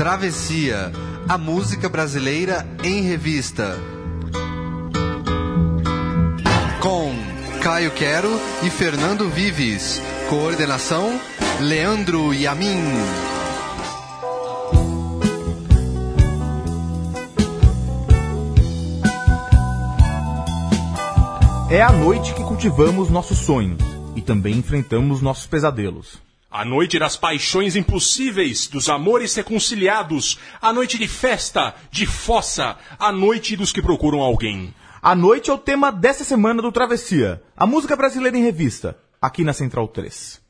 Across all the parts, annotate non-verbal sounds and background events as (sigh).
Travessia, a música brasileira em revista. Com Caio Quero e Fernando Vives. Coordenação: Leandro Yamin. É à noite que cultivamos nossos sonhos e também enfrentamos nossos pesadelos. A noite das paixões impossíveis, dos amores reconciliados, a noite de festa, de fossa, a noite dos que procuram alguém. A noite é o tema dessa semana do Travessia, a música brasileira em revista, aqui na Central 3.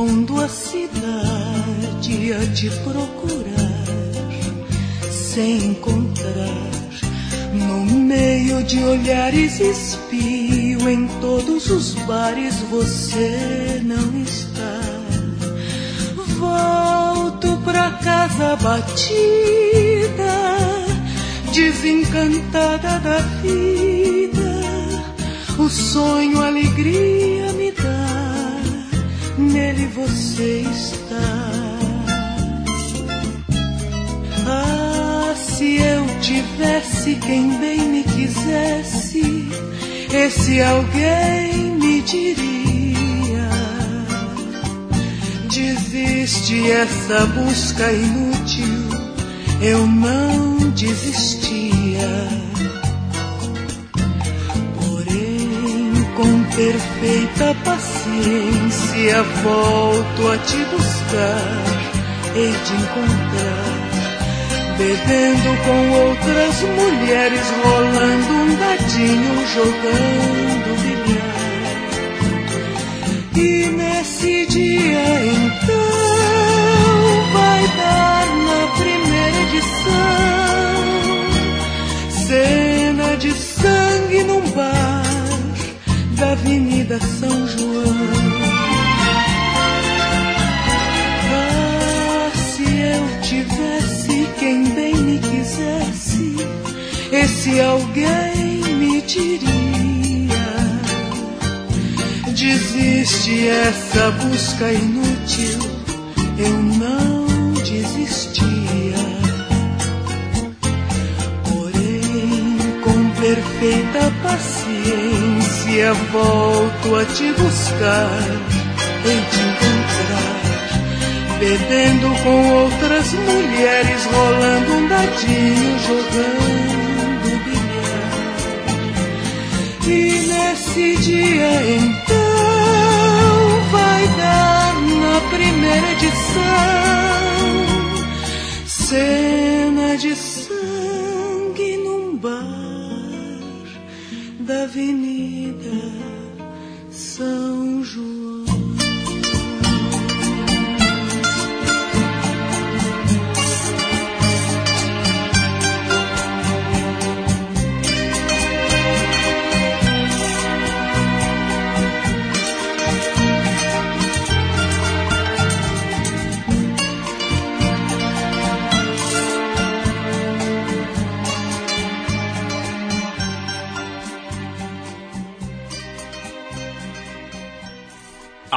Rondo a cidade a te procurar, sem encontrar. No meio de olhares espio, em todos os bares você não está. Volto pra casa batida, desencantada da vida. O sonho, a alegria me dá, nele você está. Ah, se eu tivesse quem bem me quisesse, esse alguém me diria: Desiste essa busca inútil, eu não desistia. Perfeita paciência, volto a te buscar, hei de encontrar. Bebendo com outras mulheres, rolando um dadinho, jogando bilhar. E nesse dia então vai dar na primeira edição da Avenida São João. Ah, se eu tivesse quem bem me quisesse, esse alguém me diria: Desiste essa busca inútil, eu não desistia. Perfeita paciência, volto a te buscar, hei de encontrar. Bebendo com outras mulheres, rolando um dadinho, jogando bilhar. E nesse dia então vai dar na primeira edição cena de da Avenida São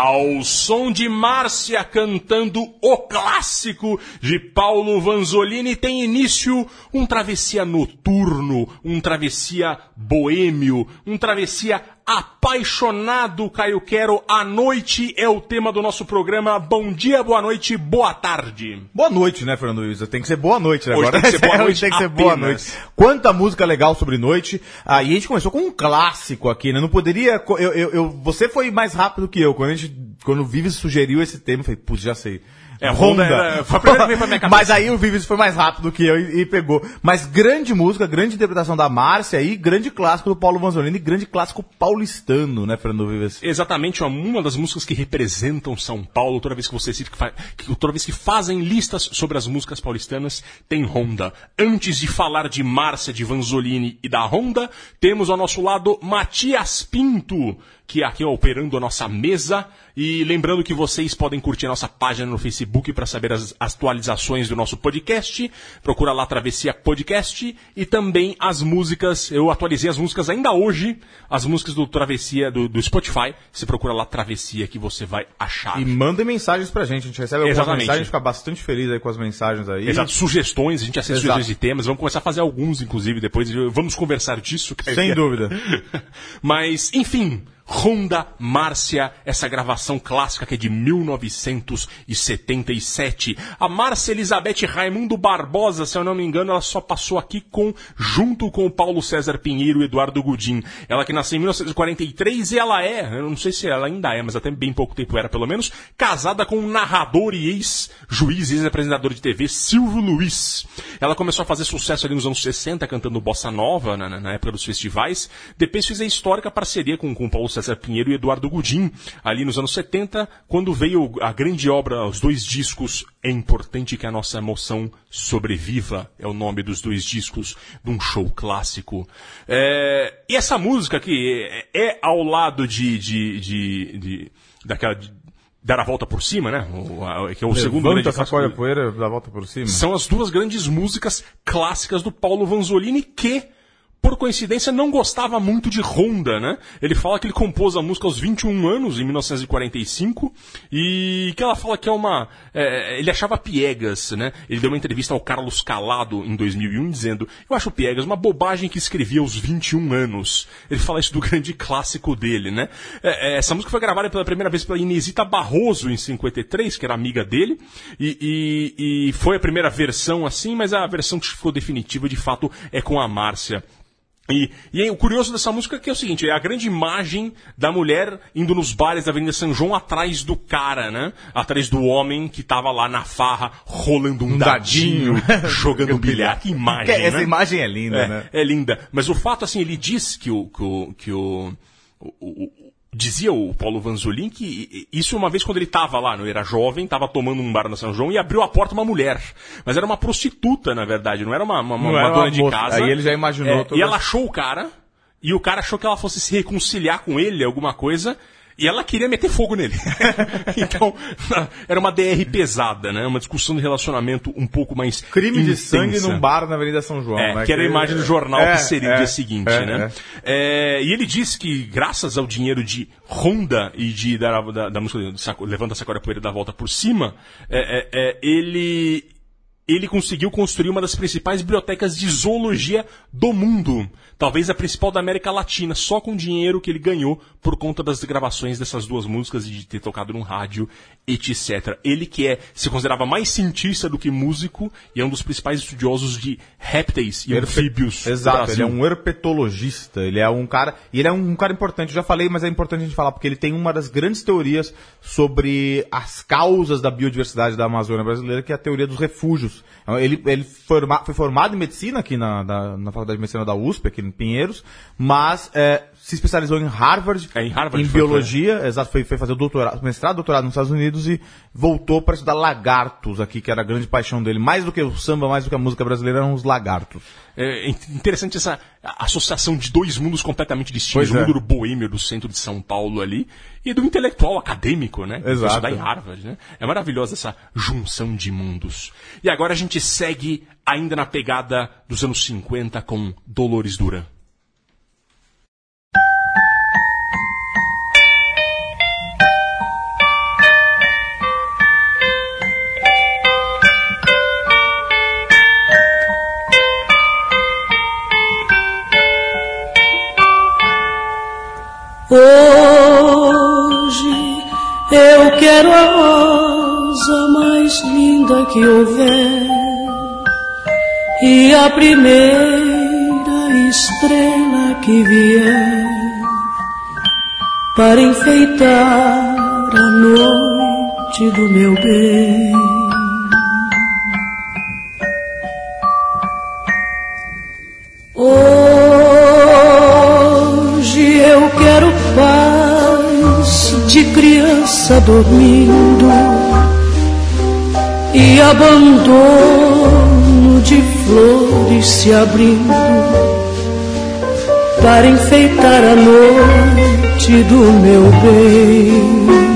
now Ao som de Márcia cantando o clássico de Paulo Vanzolini, tem início um travessia noturno, um travessia boêmio, um travessia apaixonado, Caio Quero. A noite é o tema do nosso programa. Bom dia, boa noite, boa tarde. Boa noite, né, Fernando Luiz? Tem que ser boa noite, né? Hoje Agora tem que ser boa (laughs) noite tem que ser boa noite. Quanta música legal sobre noite. Ah, e a gente começou com um clássico aqui, né? Não poderia. Eu, eu, eu- você foi mais rápido que eu. Quando a gente. Quando o Vives sugeriu esse tema, eu falei, putz, já sei. É, Honda era- foi a primeira (laughs) pra minha cabeça. Mas aí o Vives foi mais rápido que eu e, e pegou. Mas grande música, grande interpretação da Márcia e grande clássico do Paulo Vanzolini, grande clássico paulistano, né, Fernando Vives? Exatamente, uma, das músicas que representam São Paulo. Toda vez que você cita, que- toda vez que fazem listas sobre as músicas paulistanas, tem Honda. Antes de falar de Márcia, de Vanzolini e da Honda, temos ao nosso lado Matias Pinto, que aqui operando a nossa mesa. E lembrando que vocês podem curtir a nossa página no Facebook para saber as atualizações do nosso podcast. Procura lá Travessia Podcast e também as músicas. Eu atualizei as músicas ainda hoje, as músicas do Travessia do, do Spotify. Você procura lá Travessia que você vai achar. E mandem mensagens pra gente, a gente recebe algumas Exatamente. mensagens, a gente fica bastante feliz aí com as mensagens aí. Exato, sugestões, a gente aceita Exato. sugestões de temas, vamos começar a fazer alguns, inclusive, depois vamos conversar disso. Sem dúvida. (laughs) Mas, enfim, Honda Márcia, essa gravação clássica que é de 1977. A Márcia Elizabeth Raimundo Barbosa, se eu não me engano, ela só passou aqui com, junto com o Paulo César Pinheiro e Eduardo Gudim. Ela que nasceu em 1943 e ela é, eu não sei se ela ainda é, mas até bem pouco tempo era pelo menos, casada com o narrador e ex-juiz, ex-apresentador de TV, Silvio Luiz. Ela começou a fazer sucesso ali nos anos 60, cantando bossa nova, na, na época dos festivais. Depois fez a histórica parceria com, com Paulo César Pinheiro e Eduardo Gudim, ali nos anos 70, quando veio a grande obra, os dois discos. É importante que a nossa emoção sobreviva, é o nome dos dois discos de um show clássico. É, e essa música que é, é ao lado de, de, de, de daquela. Dar a volta por cima, né? O, que é o segundo Levanta, grande clássico sacode a do- poeira, dá a volta por cima. são as duas grandes músicas clássicas do Paulo Vanzolini que, por coincidência, não gostava muito de Honda, né? Ele fala que ele compôs a música aos 21 anos, em 1945, e que ela fala que é uma... é, ele achava piegas, né? Ele deu uma entrevista ao Carlos Calado em 2001 dizendo eu acho piegas uma bobagem que escrevi aos 21 anos. Ele fala isso do (laughs) grande clássico dele, né? É, é, essa música foi gravada pela primeira vez pela Inesita Barroso em 53, que era amiga dele, e, e- e foi a primeira versão assim, mas a versão que ficou definitiva de fato é com a Márcia. E, e o curioso dessa música é que é o seguinte, é a grande imagem da mulher indo nos bares da Avenida São João atrás do cara, né? Atrás do homem que tava lá na farra, rolando um, Um dadinho, dadinho. (laughs) jogando bilhar. Que imagem, Essa né? imagem é linda, É, né? é linda. Mas o fato, assim, ele diz que o. Que o, que o- o- dizia o Paulo Vanzolin que isso uma vez quando ele estava lá, não era jovem, estava tomando um bar na São João e abriu a porta uma mulher. Mas era uma prostituta, na verdade, não era uma, uma, uma Não era dona uma de moça. casa. Aí ele já imaginou É, toda- E ela achou o cara, e o cara achou que ela fosse se reconciliar com ele, alguma coisa. E ela queria meter fogo nele. (laughs) então, era uma DR pesada, né? Uma discussão de relacionamento um pouco mais. Crime de intensa. sangue num bar na Avenida São João, É, né? que era a imagem do jornal É, que seria é, o dia seguinte, é, né? É, e ele disse que, graças ao dinheiro de Honda e de da, da, da música Saco- Levanta a Sacola Poeira da Volta por Cima, é, é, é, ele, ele conseguiu construir uma das principais bibliotecas de zoologia do mundo. Talvez a principal da América Latina, só com o dinheiro que ele ganhou por conta das gravações dessas duas músicas e de ter tocado num rádio, etc. Ele que é, se considerava mais cientista do que músico e é um dos principais estudiosos de répteis e Herpe- anfíbios Exato, ele é um herpetologista, ele é um cara, e ele é um cara importante, eu já falei, mas é importante a gente falar, porque ele tem uma das grandes teorias sobre as causas da biodiversidade da Amazônia brasileira, que é a teoria dos refúgios. Ele, ele forma- foi formado em medicina aqui na, na, na Faculdade de Medicina da USP, aqui em Pinheiros, mas é, se especializou em Harvard, É, em Harvard em foi, biologia, exato, foi, foi fazer o doutorado, mestrado, doutorado nos Estados Unidos e voltou para estudar lagartos aqui, que era a grande paixão dele. Mais do que o samba, mais do que a música brasileira, eram os lagartos. É in- interessante essa associação de dois mundos completamente distintos. Pois O é. mundo do boêmio do centro de São Paulo ali e do intelectual acadêmico, né? foi Exato. estudar em Harvard, né? É maravilhosa essa junção de mundos. E agora a gente segue ainda na pegada dos anos 50 com Dolores Duran. Hoje eu quero a rosa mais linda que houver e a primeira estrela que vier para enfeitar a noite do meu bem. Hoje eu quero paz de criança dormindo e abandono de flores se abrindo para enfeitar a noite do meu bem.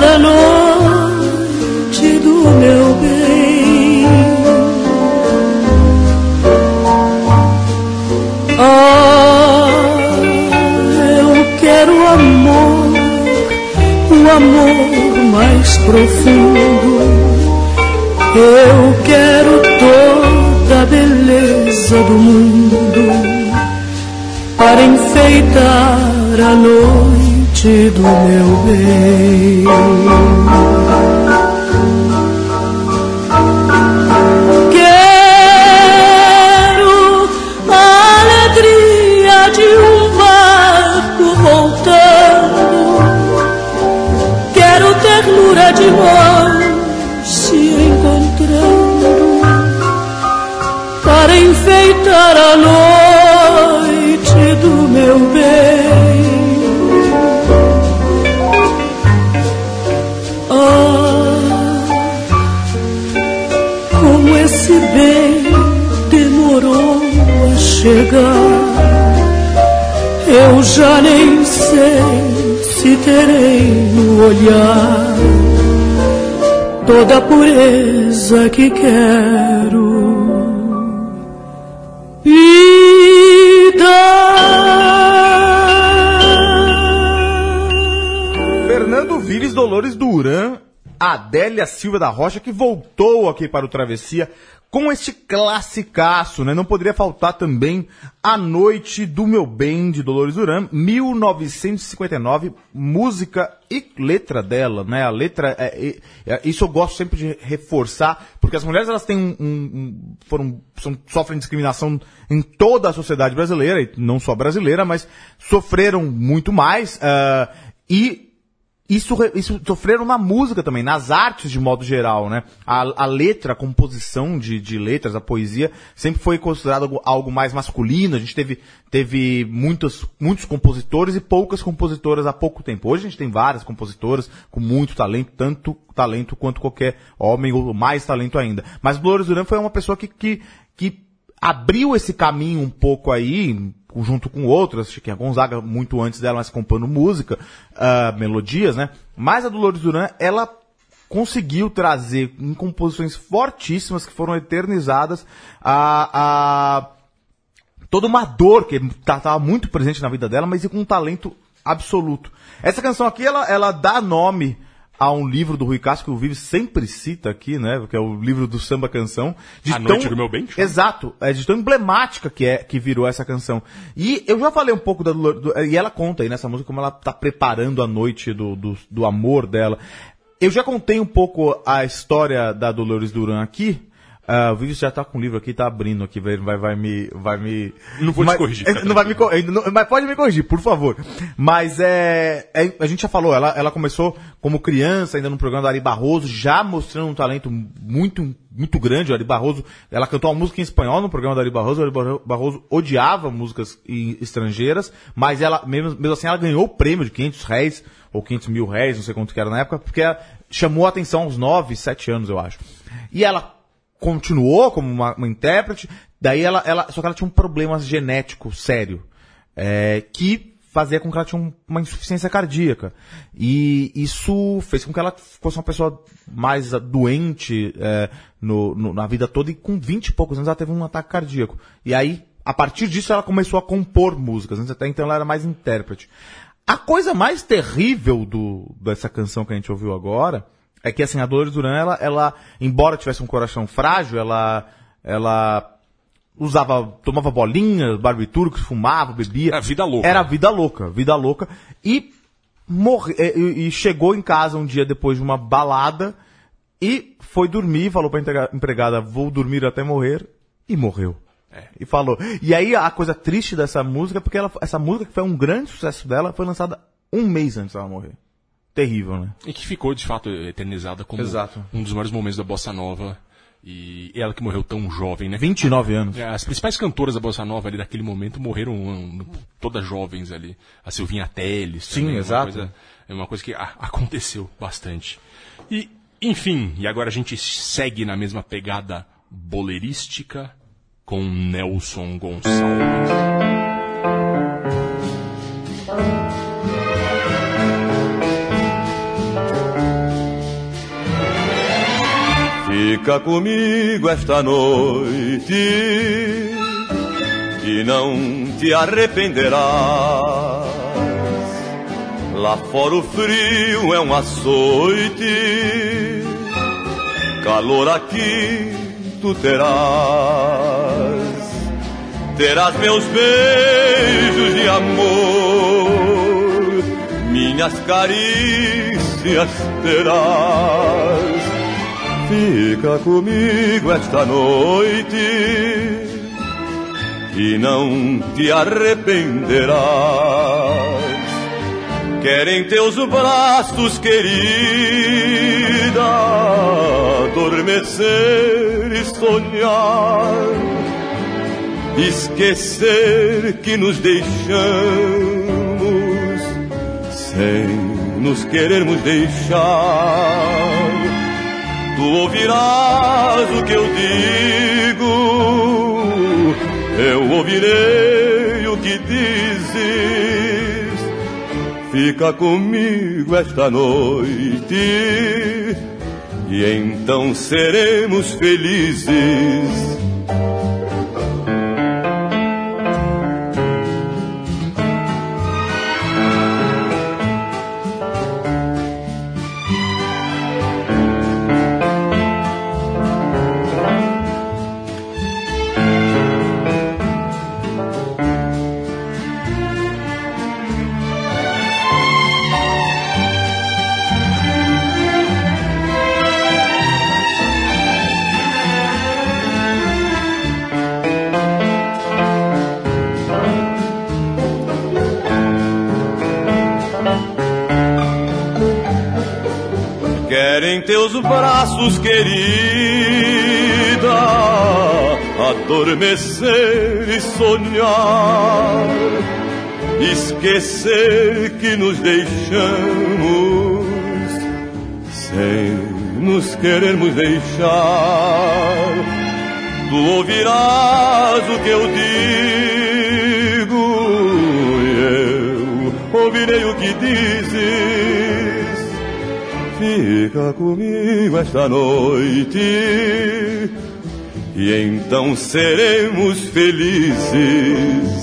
Enfeitar a noite do meu bem. Ah, eu quero amor, o amor mais profundo. Eu quero toda a beleza do mundo para enfeitar a noite do meu bem. Quero a alegria de um barco voltando. Quero ternura de mãos se encontrando para enfeitar a noite chegar. Eu já nem sei se terei no olhar toda a pureza que quero. Dar. Fernando Vires Dolores Duran, Adélia Silva da Rocha, que voltou aqui para o Travessia com este classicaço, né? Não poderia faltar também A Noite do Meu Bem, de Dolores Duran, 1959, música e letra dela, né? A letra, é, é- é- isso eu gosto sempre de reforçar, porque as mulheres, elas têm um, um- foram, são- sofrem discriminação em toda a sociedade brasileira, e não só brasileira, mas sofreram muito mais, ah, e isso, isso sofreram na música também, nas artes de modo geral, né? A, a letra, a composição de, de letras, a poesia, sempre foi considerado algo, algo mais masculino. A gente teve, teve muitos, muitos compositores e poucas compositoras há pouco tempo. Hoje a gente tem várias compositoras com muito talento, tanto talento quanto qualquer homem, ou mais talento ainda. Mas Dolores Duran foi uma pessoa que, que, que abriu esse caminho um pouco aí, junto com outras, Chiquinha Gonzaga muito antes dela, mas compondo música, ah, melodias, né? Mas a Dolores Duran, ela conseguiu trazer em composições fortíssimas que foram eternizadas a, a toda uma dor que estava muito presente na vida dela, mas com um talento absoluto. Essa canção aqui, ela, ela dá nome a um livro do Rui Castro que o Vive sempre cita aqui, né? Que é o livro do samba canção. De A Noite do Meu Bem, chama? Exato. É de tão emblemática que é que virou essa canção. E eu já falei um pouco da do, e ela conta aí nessa música como ela tá preparando a noite do, do, do amor dela. Eu já contei um pouco a história da Dolores Duran aqui. Ah, o Vives já tá com o livro aqui, tá abrindo aqui, vai, vai, vai me, vai me... Não vou te Mas- corrigir, eh, fica Não vai me, não- mas pode me corrigir, por favor. Mas é, é- a gente já falou, ela, ela começou como criança, ainda no programa do Ari Barroso, já mostrando um talento muito, muito grande. O Ari Barroso, ela cantou uma música em espanhol no programa do Ari Barroso. O Ari Barro- Barroso odiava músicas estrangeiras, mas ela, mesmo, mesmo assim, ela ganhou o prêmio de 500 réis, ou 500 mil réis, não sei quanto que era na época, porque ela chamou a atenção aos 9, 7 anos, eu acho. E ela continuou como uma, uma intérprete, daí ela, ela, só que ela tinha um problema genético sério, é, que fazia com que ela tinha um- uma insuficiência cardíaca. E isso fez com que ela fosse uma pessoa mais doente é, no, no- na vida toda, e com 20 e poucos anos ela teve um ataque cardíaco. E aí, a partir disso, ela começou a compor músicas. Até então ela era mais intérprete. A coisa mais terrível do, dessa canção que a gente ouviu agora é que assim, a Dolores Duran, ela, ela, embora tivesse um coração frágil, ela, ela usava, tomava bolinhas, barbitúricos, fumava, bebia. Era vida louca. Era vida louca, vida louca. E morre, e, e- e chegou em casa um dia depois de uma balada e foi dormir, falou pra empregada, vou dormir até morrer, e morreu. E falou. E aí a coisa triste dessa música é porque ela, essa música que foi um grande sucesso dela foi lançada um mês antes dela morrer. Terrível, né? E que ficou, de fato, eternizada como Exato. um dos maiores momentos da bossa nova E ela que morreu tão jovem, né? 29 anos. É, As principais cantoras da Bossa Nova ali daquele momento morreram hum, todas jovens ali. A Silvinha Teles. Sim, também, exato. coisa- é uma coisa que aconteceu bastante. E, enfim, e agora a gente segue na mesma pegada bolerística com Nelson Gonçalves. Fica comigo esta noite e não te arrependerás. Lá fora o frio é um açoite, calor aqui tu terás. Terás meus beijos de amor, minhas carícias terás. Fica comigo esta noite e não te arrependerás. Querem teus braços, querida, adormecer e sonhar, esquecer que nos deixamos sem nos querermos deixar. Tu ouvirás o que eu digo, eu ouvirei o que dizes. Fica comigo esta noite e então seremos felizes. Teus braços, querida, adormecer e sonhar, esquecer que nos deixamos sem nos querermos deixar. Tu ouvirás o que eu digo, e eu ouvirei o que dizes. Fica comigo esta noite e então seremos felizes.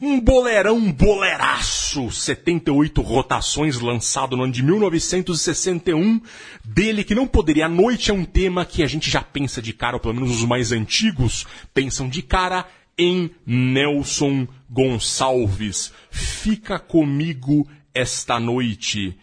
Um bolerão, um boleraço, 78 rotações, lançado no ano de 1961, dele que não poderia. A noite é um tema que a gente já pensa de cara, ou pelo menos os mais antigos pensam de cara, em Nelson Gonçalves. Fica comigo esta noite.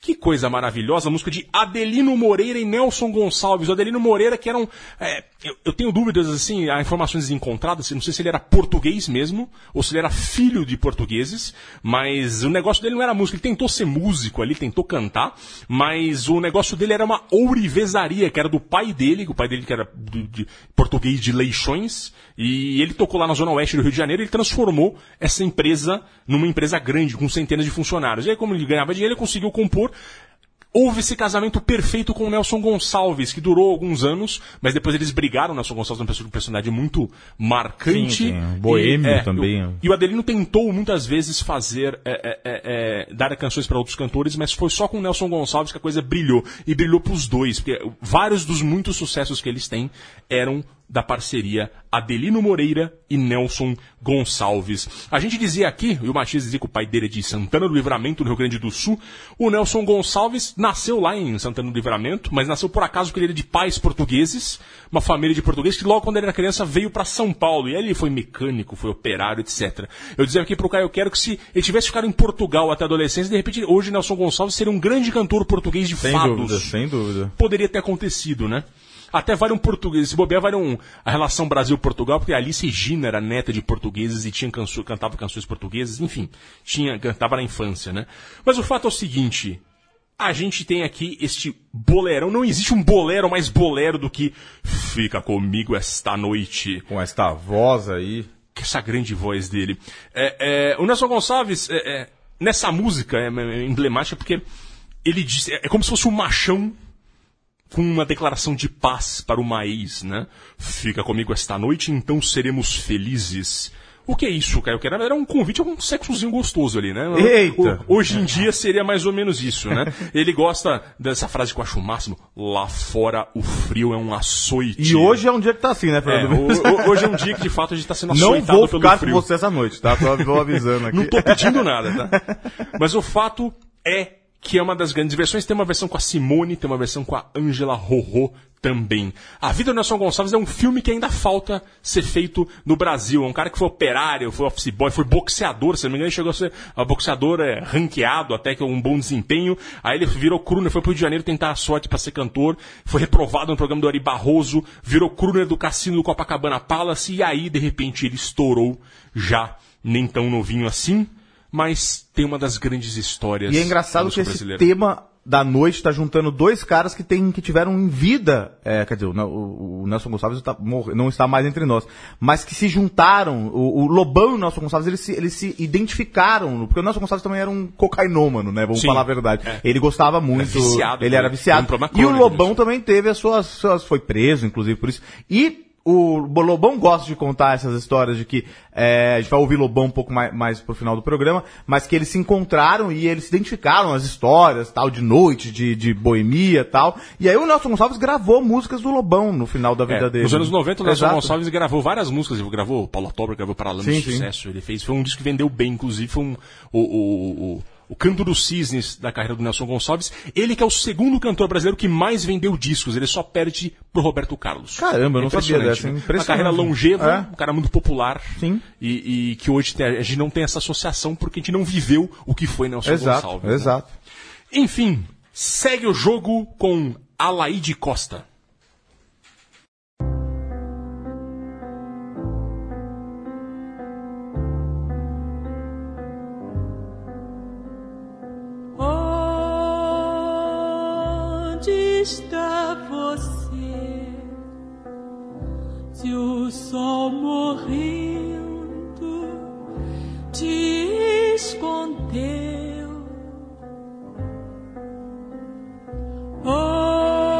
Que coisa maravilhosa, a música de Adelino Moreira e Nelson Gonçalves. O Adelino Moreira, que eram. é, eu, eu tenho dúvidas, assim, há informações encontradas, não sei se ele era português mesmo, ou se ele era filho de portugueses, mas o negócio dele não era música. Ele tentou ser músico ali, tentou cantar, mas o negócio dele era uma ourivesaria, que era do pai dele, o pai dele que era de, de português de Leixões, e ele tocou lá na zona oeste do Rio de Janeiro ele transformou essa empresa numa empresa grande, com centenas de funcionários. E aí, como ele ganhava dinheiro, ele conseguiu compor. Houve esse casamento perfeito com o Nelson Gonçalves, que durou alguns anos, mas depois eles brigaram. O Nelson Gonçalves é uma pessoa- um personagem muito marcante. Sim, sim, boêmio E, é, também. o- e o Adelino tentou muitas vezes fazer, é, é, é, é, dar canções para outros cantores, mas foi só com o Nelson Gonçalves que a coisa brilhou. E brilhou pros dois, porque vários dos muitos sucessos que eles têm eram da parceria Adelino Moreira e Nelson Gonçalves. A gente dizia aqui, e o Matias dizia que o pai dele é de Santana do Livramento, no Rio Grande do Sul. O Nelson Gonçalves nasceu lá em Santana do Livramento, mas nasceu por acaso porque ele era de pais portugueses, uma família de portugueses que logo quando ele era criança veio para São Paulo. E aí ele foi mecânico, foi operário, etc. Eu dizia aqui pro Caio Quero que se ele tivesse ficado em Portugal até a adolescência, de repente hoje Nelson Gonçalves seria um grande cantor português de Sem fados dúvida, sem dúvida. poderia ter acontecido, né? Até vale um português. Se bobear, vale um, a relação Brasil-Portugal, porque a Alice Regina era neta de portugueses e tinha canso, cantava canções portuguesas, enfim, tinha, cantava na infância, né? Mas o fato é o seguinte. A gente tem aqui este bolerão. Não existe um bolero mais bolero do que Fica comigo esta noite Com esta voz aí. essa grande voz dele. É, é, o Nelson Gonçalves, é, é, nessa música, é, é emblemática porque ele diz, é, é como se fosse um machão com uma declaração de paz para uma ex, né? Fica comigo esta noite, então seremos felizes. O que é isso, Caio? Que era, era um convite a um sexozinho gostoso ali, né? Eita! O- hoje em dia seria mais ou menos isso, né? (laughs) Ele gosta dessa frase que eu acho o máximo. Lá fora o frio é um açoite. E hoje é um dia que tá assim, né, É, Fernando? o- o- hoje é um dia que de fato a gente está sendo (laughs) Não açoitado vou pelo ficar com você essa noite, tá? Tô, tô avisando (laughs) aqui. Não tô pedindo nada, tá? Mas o fato é que é uma das grandes versões. Tem uma versão com a Simone, tem uma versão com a Angela Rorô também. A Vida do Nelson Gonçalves é um filme que ainda falta ser feito no Brasil. É um cara que foi operário, foi office boy, foi boxeador, se não me engano, chegou a ser boxeador é, ranqueado, até que um bom desempenho. Aí ele virou crooner, foi pro Rio de Janeiro tentar a sorte para ser cantor, foi reprovado no programa do Ari Barroso, virou crooner do cassino do Copacabana Palace, e aí, de repente, ele estourou já, nem tão novinho assim, mas tem uma das grandes histórias E é engraçado que esse tema da noite tá juntando dois caras que, tem, que tiveram em vida, é, quer dizer, o, o- Nelson Gonçalves tá não está mais entre nós, mas que se juntaram, o, o Lobão e o Nelson Gonçalves, eles se, eles se identificaram, porque o Nelson Gonçalves também era um cocainômano, né, vamos Sim, falar a verdade. é. Ele gostava muito, viciado, ele né? era viciado, um e o Lobão disso. também teve as suas, suas- foi preso, inclusive, por isso, e o Lobão gosta de contar essas histórias de que é, a gente vai ouvir Lobão um pouco mais, mais pro final do programa, mas que eles se encontraram e eles se identificaram as histórias, tal, de noite, de, de boemia tal. E aí o Nelson Gonçalves gravou músicas do Lobão no final da vida É, dele. nos anos 90, o Nelson Exato. Gonçalves gravou várias músicas. Ele gravou Paulo Tobre, gravou Paralama de Sim, sim. Sucesso. Ele fez, foi um disco que vendeu bem, inclusive foi um, o, o, o, o canto dos cisnes da carreira do Nelson Gonçalves. Ele que é o segundo cantor brasileiro que mais vendeu discos. Ele só perde pro Roberto Carlos. Caramba, eu não sabia dessa, né? Uma carreira longeva, É. um cara muito popular. Sim. E, e que hoje tem- a gente não tem essa associação porque a gente não viveu o que foi Nelson Exato, Gonçalves. né? exato. Enfim, segue o jogo com Alaide Costa. Está você? Se o sol morrendo te escondeu, onde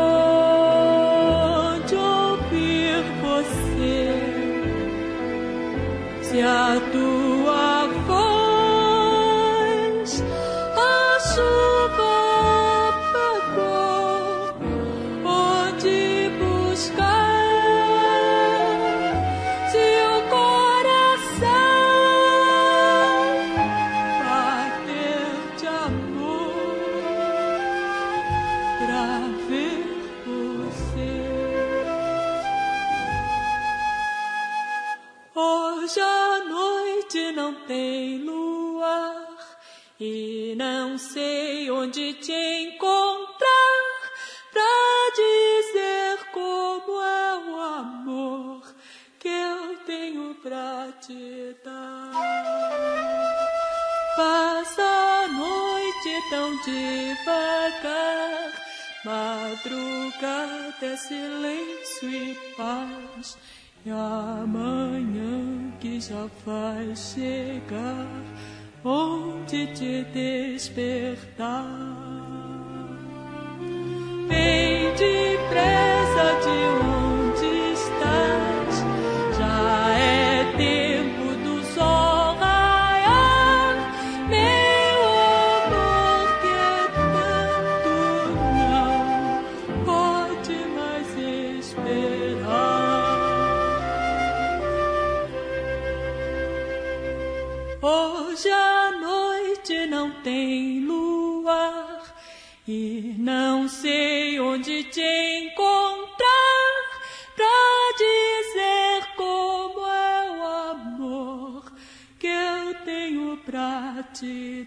ouvir você? Se a tua e não sei onde te encontrar pra dizer como é o amor que eu tenho pra te dar. Passa a noite tão devagar, madrugada é silêncio e paz. E amanhã que já vai chegar, onde te despertar. Vem depressa de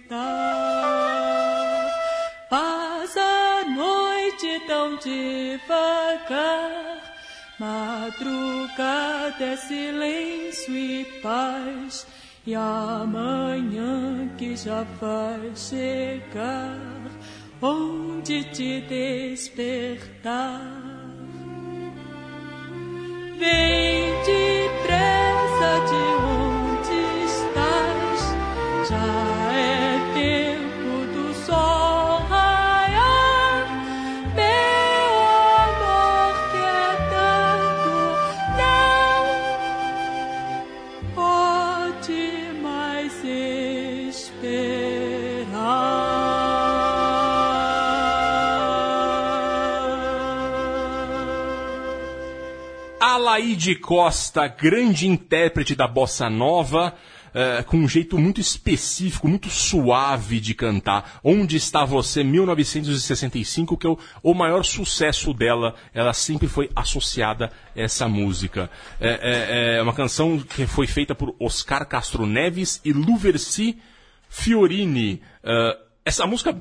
dar. Passa a noite tão devagar. Madrugada é silêncio e paz, e amanhã que já vai chegar, onde te despertar. Vem depressa de Alaide Costa, grande intérprete da bossa nova, eh, com um jeito muito específico, muito suave de cantar. Onde está você, 1965, que é o, o maior sucesso dela. Ela sempre foi associada a essa música. É, é- é uma canção que foi feita por Oscar Castro Neves e Luversi Fiorini. Eh, essa música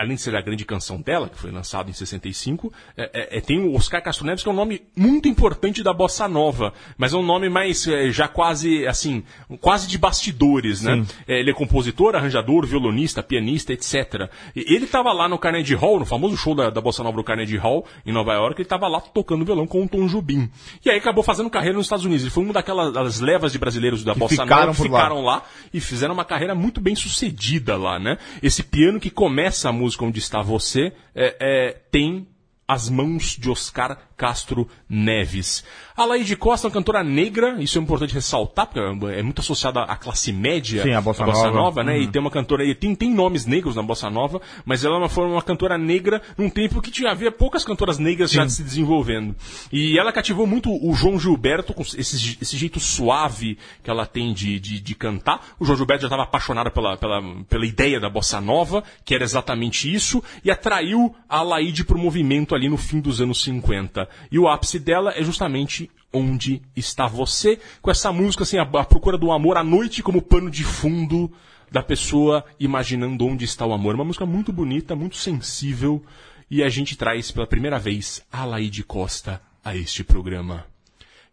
além de ser a grande canção dela, que foi lançada em 65, é, é, é, tem o Oscar Castro Neves, que é um nome muito importante da bossa nova, mas é um nome mais é, já quase assim, quase de bastidores, né? É, ele é compositor, arranjador, violonista, pianista, etc. E ele estava lá no Carnegie Hall, no famoso show da, da bossa nova do Carnegie Hall em Nova York, ele estava lá tocando violão com o Tom Jubim. E aí acabou fazendo carreira nos Estados Unidos. Ele foi uma daquelas levas de brasileiros da bossa ficaram nova que por lá. ficaram lá e fizeram uma carreira muito bem sucedida lá, né? Esse piano que começa a música Onde Está Você é, é, tem as mãos de Oscar Castro Neves. A Laide Costa é uma cantora negra, isso é importante ressaltar, porque é muito associada à classe média Sim, a bossa da bossa nova. nova, né? E tem uma cantora, e tem, tem nomes negros na bossa nova, mas ela é foi uma cantora negra num tempo que tinha, havia poucas cantoras negras já se desenvolvendo. E ela cativou muito o João Gilberto com esse, esse jeito suave que ela tem de, de, de cantar. O João Gilberto já estava apaixonado pela, pela, pela ideia da bossa nova, que era exatamente isso, e atraiu a Laide para o movimento ali no fim dos anos 50. E o ápice dela é justamente Onde Está Você, com essa música assim, a, a procura do amor à noite como pano de fundo da pessoa imaginando onde está o amor. Uma música muito bonita, muito sensível, e a gente traz pela primeira vez a Laide Costa a este programa.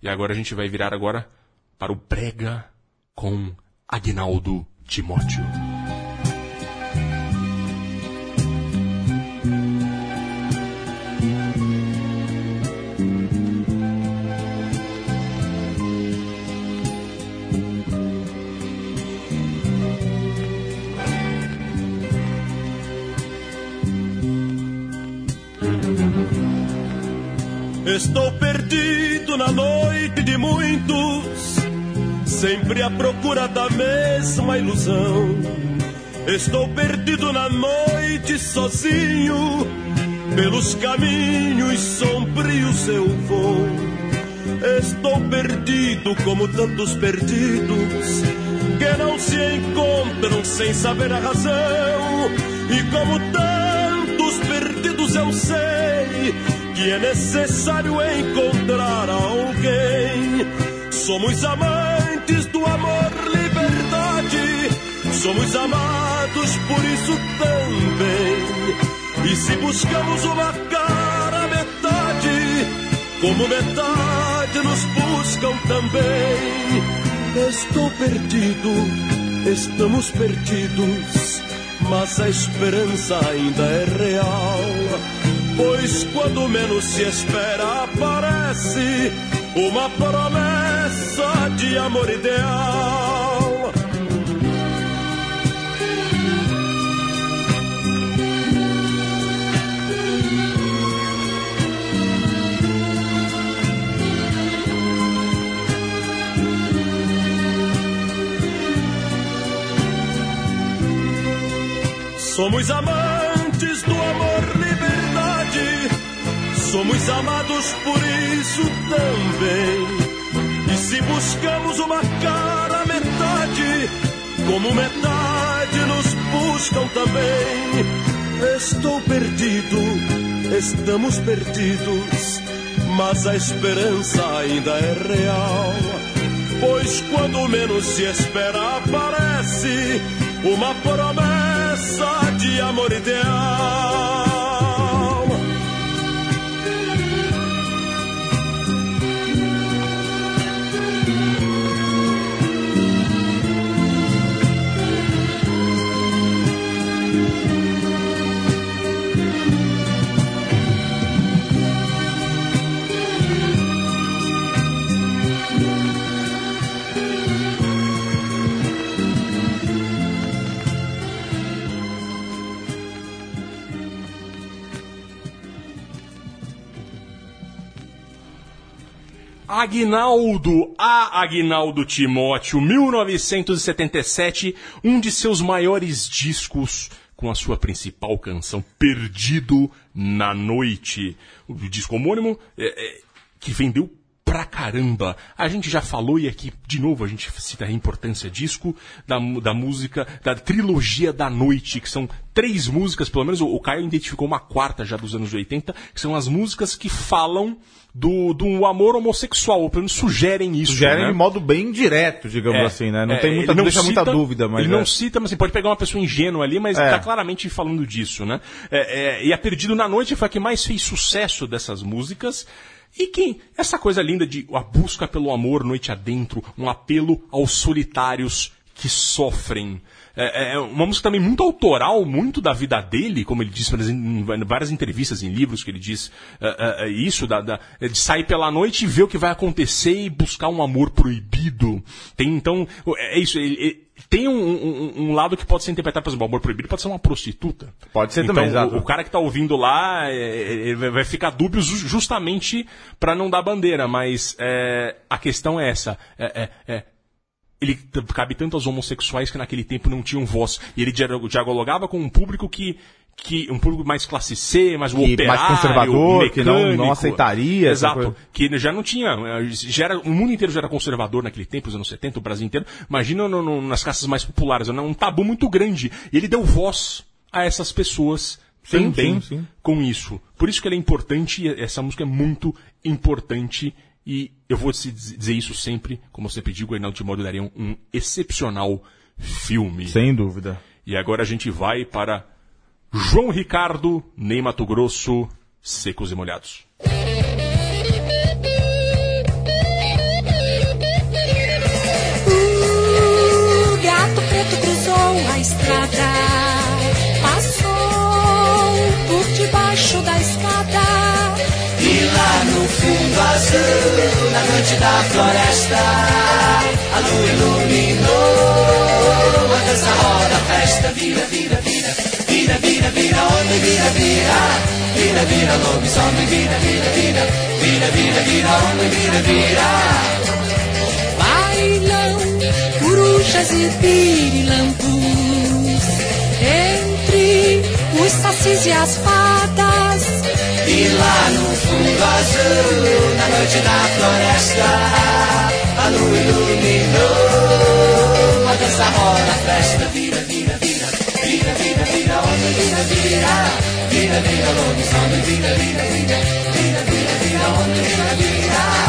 E agora a gente vai virar agora para o Brega com Agnaldo Timóteo. Sempre à procura da mesma ilusão. Estou perdido na noite sozinho, pelos caminhos sombrios eu vou. Estou perdido como tantos perdidos que não se encontram sem saber a razão. E como tantos perdidos eu sei que é necessário encontrar alguém. Somos amantes Somos amados por isso também. E se buscamos uma cara metade, como metade nos buscam também. Estou perdido, estamos perdidos, mas a esperança ainda é real. Pois quando menos se espera, aparece uma promessa de amor ideal. Somos amantes do amor, liberdade. Somos amados por isso também. E se buscamos uma cara metade, como metade nos buscam também. Estou perdido, estamos perdidos, mas a esperança ainda é real. Pois quando menos se espera, aparece uma promessa de amor ideal. Aguinaldo, a Aguinaldo Timóteo, 1977, um de seus maiores discos com a sua principal canção, Perdido na Noite. O disco homônimo é, é, que vendeu pra caramba. A gente já falou, e aqui, de novo, a gente cita a importância disco, da, da música, da trilogia da noite, que são três músicas, pelo menos o, o Caio identificou uma quarta já dos anos 80, que são as músicas que falam do, do amor homossexual, ou pelo menos sugerem isso. Sugerem né? de modo bem direto, digamos É, assim, né? Não é, tem muita, não deixa muita cita- dúvida, mas Ele não é. cita, mas assim, pode pegar uma pessoa ingênua ali, mas É. tá claramente falando disso, né? É, é, e a Perdido na Noite foi a que mais fez sucesso dessas músicas. E quem? Essa coisa linda de a busca pelo amor noite adentro, um apelo aos solitários que sofrem. É, é uma música também muito autoral, muito da vida dele, como ele disse em várias entrevistas, em livros que ele diz é, é, é, isso, da, da- de sair pela noite e ver o que vai acontecer e buscar um amor proibido. Tem então, é isso, ele- ele- tem um, um- um lado que pode ser interpretado, por exemplo, o amor proibido pode ser uma prostituta. Pode ser então, também, exato. O, o cara que tá ouvindo lá, é, ele vai- ficar dúbio ju- justamente para não dar bandeira, mas é, a questão é essa. É, é, é, ele cabe tanto aos homossexuais que naquele tempo não tinham voz. E ele dialo- dialogava com um público que. Que, um público mais classe C, mais o Que operário, mais conservador, que não- não mecânico. aceitaria Exato. Que já não tinha. eh, Já era, o mundo inteiro já era conservador naquele tempo, nos anos 70, o Brasil inteiro. Imagina no- no- nas classes mais populares, era um tabu muito grande. E ele deu voz a essas pessoas Sim, também sim, sim. com isso. Por isso que ele é importante, essa música é muito importante. E eu vou dizer isso sempre, como eu sempre digo, o Reinaldo Timóteo daria um, um excepcional filme. Sem dúvida. E agora a gente vai para João Ricardo, Ney Mato Grosso, Secos e Molhados. O gato preto cruzou a estrada, passou por debaixo da escada. E lá no fundo azul, na noite da floresta, a lua iluminou a dança roda, a festa vira, vira, vira, vira, vira, vira, homem, vira, vira, vira, vira, lobisomem, vira, vira, vira, vira, vira, vira, homem, vira, vira. Bailam corujas e pirilampus entre os sacis e as fadas. E lá no fundo azul, na noite da floresta, a lua iluminou a dança roda, a festa vira, vira, vira, vira, vira, vira, homem, vira, vira, vira, vira, lobisomem, vira, vira, vira, vira, vira, vira, vira, vira.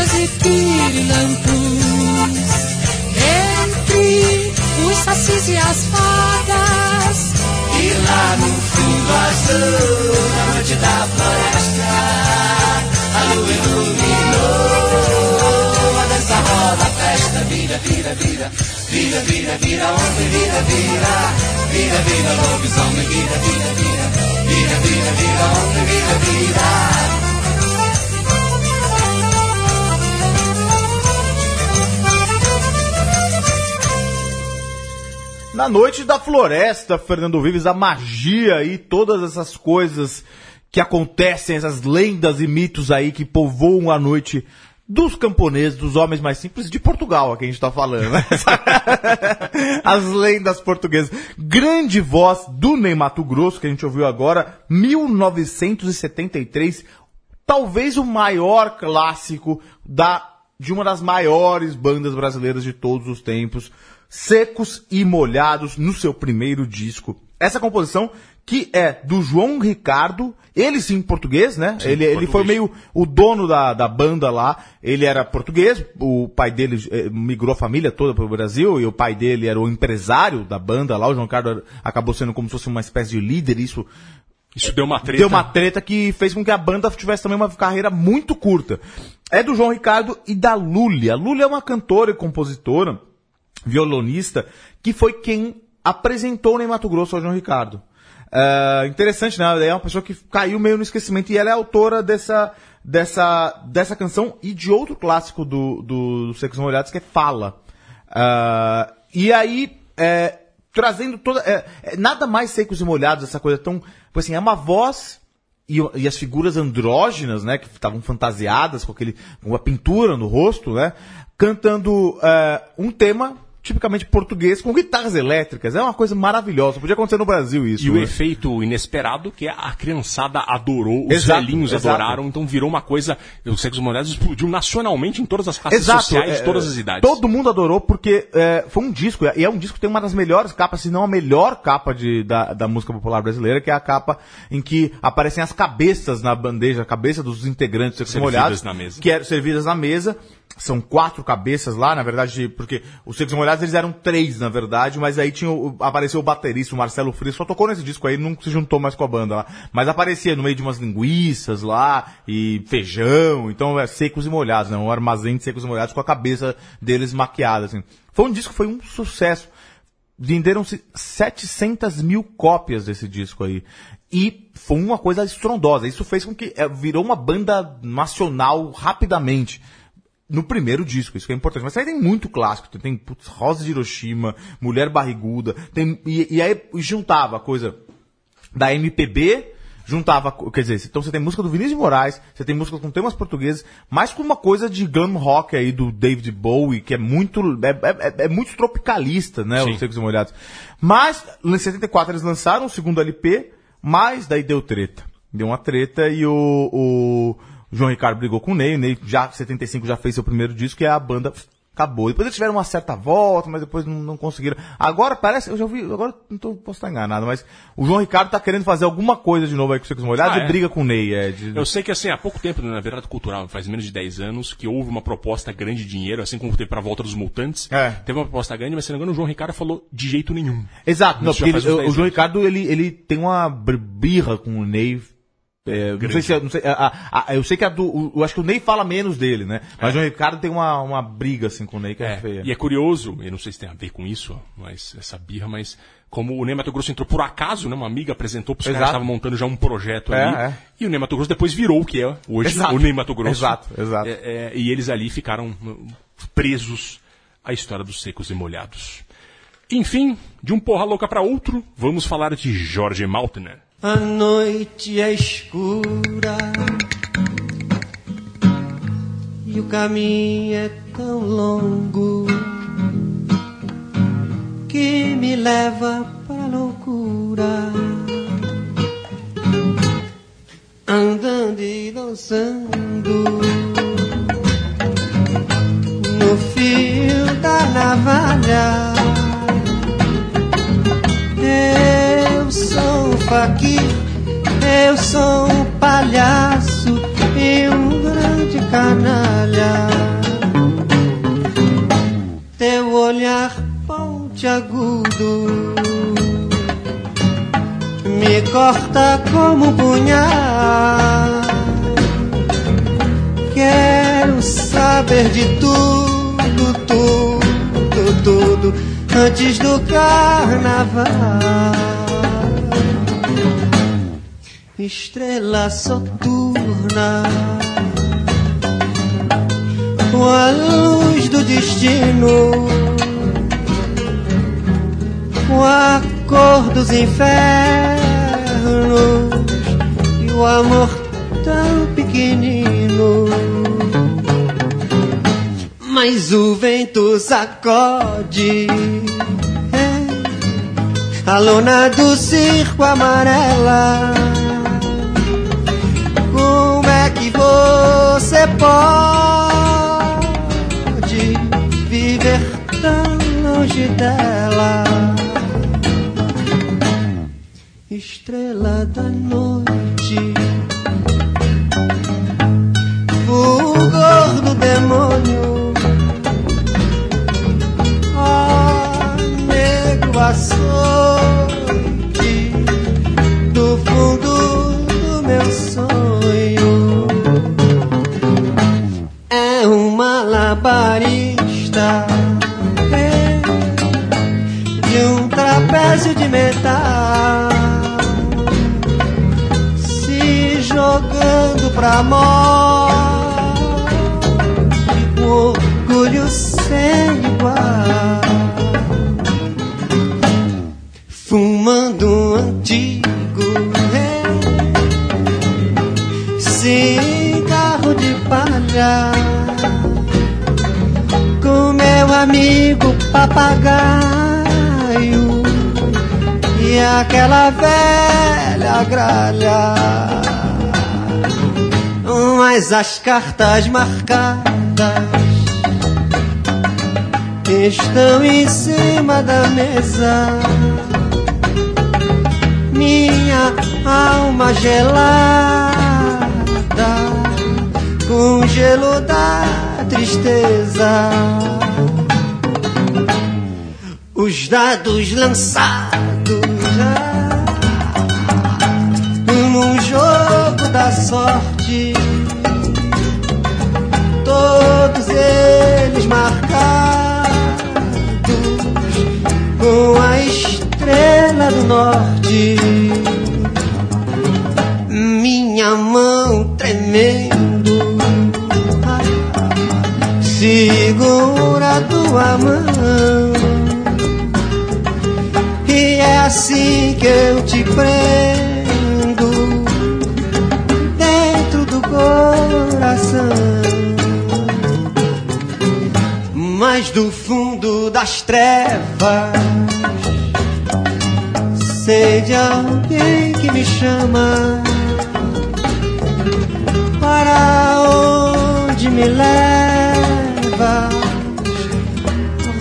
Corujas e pirilampus entre os sacis e as fadas. E lá no fundo azul, na noite da floresta, a lua iluminou. A dança roda, a festa vira, vira, vira, vira, vira, vira, homem, vira, vira, vira, vira, lobisomem, vira, vira, vira, vira, vira, vira, homem, vira, vira. Na noite da floresta, Fernando Vives, a magia e todas essas coisas que acontecem, essas lendas e mitos aí que povoam a noite dos camponeses, dos homens mais simples de Portugal, aqui a gente tá falando, né? (laughs) As lendas portuguesas. Grande voz do Ney Mato Grosso, que a gente ouviu agora, 1973, talvez o maior clássico da de uma das maiores bandas brasileiras de todos os tempos, Secos e Molhados, no seu primeiro disco. Essa composição que é do João Ricardo, ele sim português, né? ele, ele foi português. meio o dono da, da banda lá, ele era português, o pai dele eh, migrou a família toda para o Brasil e o pai dele era o empresário da banda lá, o João Ricardo acabou sendo como se fosse uma espécie de líder, isso Isso deu uma treta. Deu uma treta que fez com que a banda tivesse também uma carreira muito curta. É do João Ricardo e da Lully. A Lully é uma cantora e compositora, violonista, que foi quem apresentou o Ney Mato Grosso ao João Ricardo. É, interessante, né? É uma pessoa que caiu meio no esquecimento e ela é autora dessa, dessa, dessa canção e de outro clássico do, do, do Secos Molhados que é Fala. É, e aí, é, trazendo toda. é, é, nada mais secos e molhados, essa coisa tão. tipo Assim, é uma voz e, e as figuras andrógenas, né, que estavam fantasiadas com aquele. com a pintura no rosto, né? Cantando é, um tema tipicamente português com guitarras elétricas. É uma coisa maravilhosa. Podia acontecer no Brasil isso. E o né? efeito inesperado que a criançada adorou, os Exato, velhinhos exato. adoraram, então virou uma coisa. O Sexos Molhados explodiu nacionalmente em todas as classes Exato, sociais é, todas as idades. Todo mundo adorou porque é, foi um disco, e é um disco que tem uma das melhores capas, se não a melhor capa de, da, da música popular brasileira, que é a capa em que aparecem as cabeças na bandeja, a cabeça dos integrantes Servidas Molhados, na mesa. que eram servidas na mesa. São quatro cabeças lá, na verdade, porque os Secos Molhados eles eram três, na verdade, mas aí tinha apareceu o baterista, o Marcelo Frias, só tocou nesse disco aí, não se juntou mais com a banda lá. Mas aparecia no meio de umas linguiças lá, e feijão, então é secos e molhados, né? Um armazém de secos e molhados com a cabeça deles maquiada, assim. Foi um disco foi um sucesso. Venderam-se 700 mil cópias desse disco aí. E foi uma coisa estrondosa. Isso fez com que eh, virou uma banda nacional rapidamente. No primeiro disco, isso que é importante. Mas aí tem muito clássico. Tem, tem putz, Rosa de Hiroshima, Mulher Barriguda. Tem, e, e aí juntava a coisa da MPB, juntava, quer dizer, então você tem música do Vinícius de Moraes, você tem música com temas portugueses, mais com uma coisa de glam rock aí do David Bowie, que é muito, é, é- é muito tropicalista, né, Sim. os Secos e Molhados. Mas, em 74 eles lançaram o segundo LP, mas daí deu treta. Deu uma treta e o, o João Ricardo brigou com o Ney, o Ney já, em 75 já fez seu primeiro disco e a banda acabou. Depois eles tiveram uma certa volta, mas depois não, não conseguiram. Agora parece, eu já ouvi, agora não tô, posso estar enganado, mas o João Ricardo tá querendo fazer alguma coisa de novo aí com os Secos Molhados Ah, e é? briga com o Ney. É, de- Eu sei que assim, há pouco tempo, na verdade cultural, faz menos de 10 anos, que houve uma proposta grande de dinheiro, assim como teve pra volta dos mutantes. É. Teve uma proposta grande, mas se não me engano, o João Ricardo falou de jeito nenhum. Exato, não, porque ele- o, 10 o João anos. Ricardo ele, ele tem uma birra com o Ney. É, não sei se, é- não sei, a- a- a- eu sei que a do, o- eu acho que o Ney fala menos dele, né? Mas o João Ricardo tem uma, uma briga assim com o Ney que é, É, feia. e é curioso, eu não sei se tem a ver com isso, mas essa birra, mas como o Ney Mato Grosso entrou por acaso, né? Uma amiga apresentou para os caras que estavam montando já um projeto É, ali. é. E o Ney Mato Grosso depois virou o que é hoje Exato. o Ney Mato Grosso. Exato, exato. É, é, e eles ali ficaram hum, presos à história dos secos e molhados. Enfim, de um porra louca para outro, vamos falar de Jorge Maltner. A noite é escura e o caminho é tão longo que me leva para loucura. Andando e dançando no fio da navalha. Faquir, eu sou um palhaço e um grande canalha. Teu olhar pontiagudo me corta como um punhal. Quero saber de tudo, tudo, tudo antes do carnaval. Estrela soturna, a luz do destino, com a cor dos infernos. E o amor tão pequenino. Mas o vento sacode é, a lona do circo amarela. Você pode viver tão longe dela? Cartas marcadas estão em cima da mesa. Minha alma gelada com gelo da tristeza. Os dados lançados já num jogo da sorte, eles marcados com a estrela do norte. Minha mão tremendo segura tua mão. E é assim que eu das trevas. Sei de alguém que me chama para onde me levas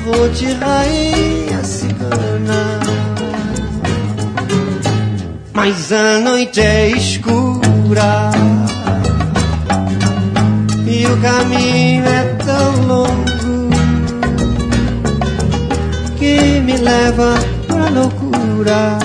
vou te rainha cigana. Mas a noite é escura e o caminho é me leva pra loucura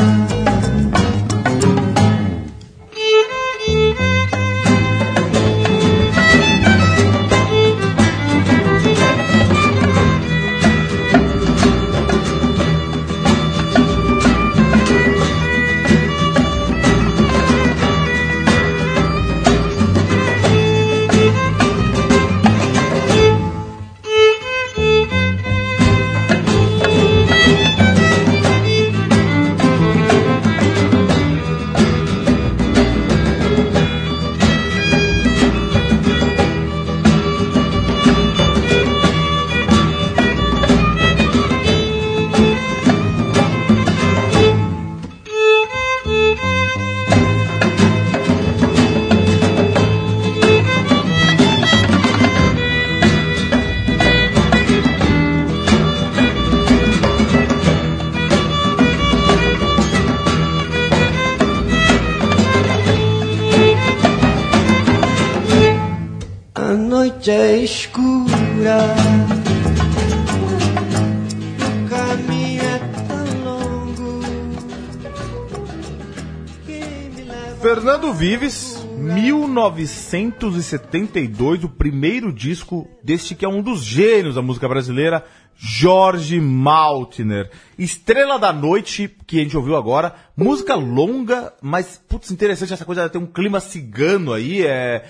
Vives, 1972, o primeiro disco deste que é um dos gênios da música brasileira, Jorge Maltner. Estrela da Noite, que a gente ouviu agora, música longa, mas, putz, interessante essa coisa, tem um clima cigano aí, é...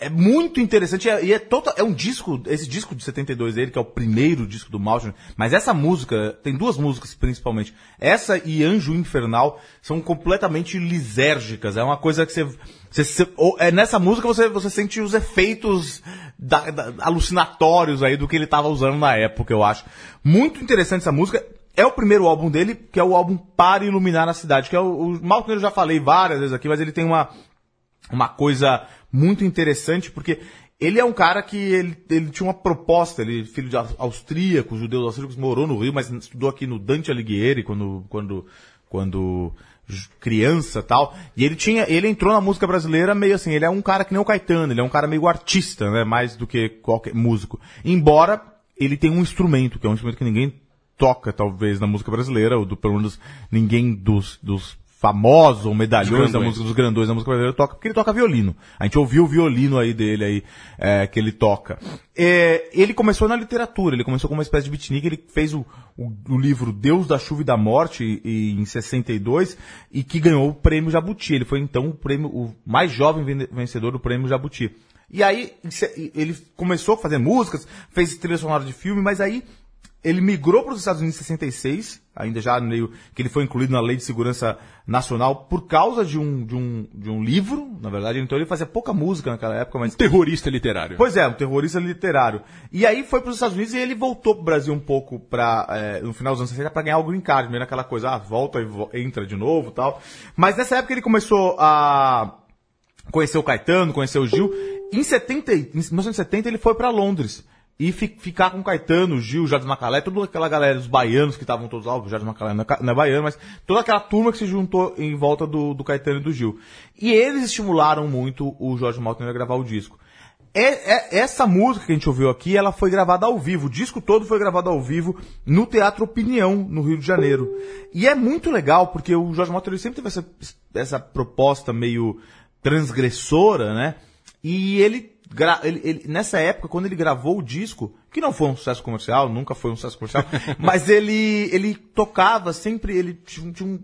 É muito interessante é- e é, total, é um disco, esse disco de 72 dele, que é o primeiro disco do Maltner, mas essa música, tem duas músicas principalmente, essa e Anjo Infernal são completamente lisérgicas, é uma coisa que você, você, você- é, nessa música você, você sente os efeitos da- da- alucinatórios aí do que ele estava usando na época, eu acho. Muito interessante essa música, é o primeiro álbum dele, que é o álbum Para Iluminar a Cidade, que é o, o eu já falei várias vezes aqui, mas ele tem uma, uma coisa muito interessante, porque ele é um cara que ele, ele tinha uma proposta, ele filho de aus- austríacos, judeus austríacos, morou no Rio, mas estudou aqui no Dante Alighieri quando, quando, quando criança tal. E ele tinha, ele entrou na música brasileira meio assim, ele é um cara que nem o Caetano, ele é um cara meio artista, né, mais do que qualquer músico. Embora ele tenha um instrumento, que é um instrumento que ninguém toca, talvez, na música brasileira, ou do, pelo menos ninguém dos, dos famosos ou medalhões da música dos grandões da música brasileira toca, porque ele toca violino. A gente ouviu o violino aí dele aí, é, que ele toca. É, ele começou na literatura, ele começou com uma espécie de beatnik, ele fez o, o, o livro Deus da Chuva e da Morte e- em 62 e que ganhou o prêmio Jabuti. Ele foi então o prêmio, o mais jovem ven- vencedor do prêmio Jabuti. E aí ele começou a fazer músicas, fez trilha sonora de filme, mas aí ele migrou para os Estados Unidos em 66, ainda já meio que ele foi incluído na Lei de Segurança Nacional por causa de um, de um, de um livro, na verdade. Então ele fazia pouca música naquela época, mas Terrorista literário. Pois é, um terrorista literário. E aí foi para os Estados Unidos e ele voltou pro Brasil um pouco pra, é, no final dos anos 60 para ganhar o green card, meio naquela coisa, ah, volta e entra de novo e tal. Mas nessa época ele começou a conhecer o Caetano, conhecer o Gil. Em, 70, e- em 1970 ele foi para Londres. E fi- ficar com Caetano, Gil, Jardim Macalé, toda aquela galera, os baianos que estavam todos lá, o Jardim Macalé não é, não é baiano, mas toda aquela turma que se juntou em volta do, do Caetano e do Gil. E eles estimularam muito o Jorge Maltner a gravar o disco. É- é- essa música que a gente ouviu aqui, ela foi gravada ao vivo. O disco todo foi gravado ao vivo no Teatro Opinião, no Rio de Janeiro. E é muito legal, porque o Jorge ele sempre teve essa, essa proposta meio transgressora, né? E ele, ele- ele- nessa época, quando ele gravou o disco, que não foi um sucesso comercial, nunca foi um sucesso comercial, (laughs) mas ele, ele tocava sempre, ele tinha, tinha um-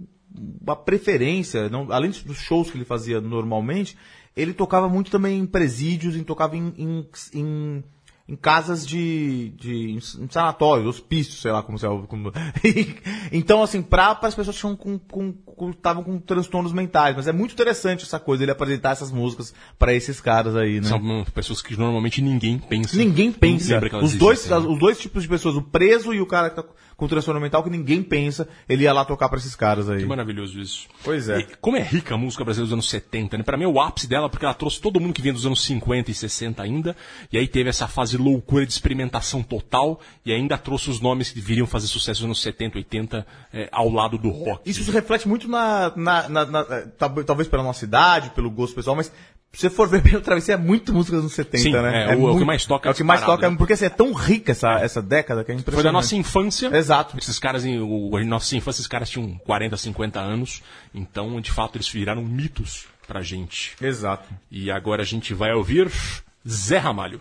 uma preferência, não- além dos shows que ele fazia normalmente, ele tocava muito também em presídios, em, tocava em, em, em- em casas de, de em sanatórios, hospícios, sei lá como se é. Como... (laughs) então, assim, para as pessoas que estavam com, com, com, estavam com transtornos mentais. Mas é muito interessante essa coisa, ele apresentar essas músicas para esses caras aí, né? São hum, pessoas que normalmente ninguém pensa. Ninguém pensa. Os dois, né? os dois tipos de pessoas, o preso e o cara que tá com transtorno mental, que ninguém pensa, ele ia lá tocar pra esses caras aí. Que maravilhoso isso. Pois é. E como é rica a música brasileira dos anos 70, né? Pra mim é o ápice dela, porque ela trouxe todo mundo que vinha dos anos 50 e 60 ainda, e aí teve essa fase loucura de experimentação total, e ainda trouxe os nomes que viriam fazer sucesso nos anos 70, 80, eh, ao lado do rock. Isso se reflete muito na, na, na- na- eh, talvez pela nossa idade, pelo gosto pessoal, mas se você for ver bem o Travessia, é muito música dos anos 70, Sim, né? é, o- é o que mais toca É o que mais toca, né? porque assim, é tão rica essa, essa década que é impressionante. Foi da nossa infância. Exato. Esses caras, em o, a nossa infância, esses caras tinham 40, 50 anos. Então, de fato, eles viraram mitos pra gente. Exato. E agora a gente vai ouvir Zé Ramalho.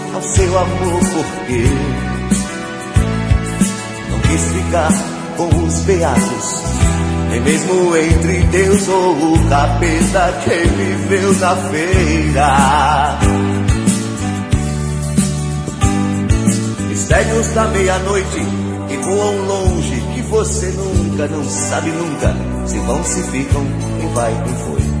ao seu amor porque não quis ficar com os beatos, nem mesmo entre Deus ou o capeta que viveu na feira. Mistérios da meia-noite que voam longe, que você nunca, não sabe nunca, se vão, se ficam, quem vai, quem foi.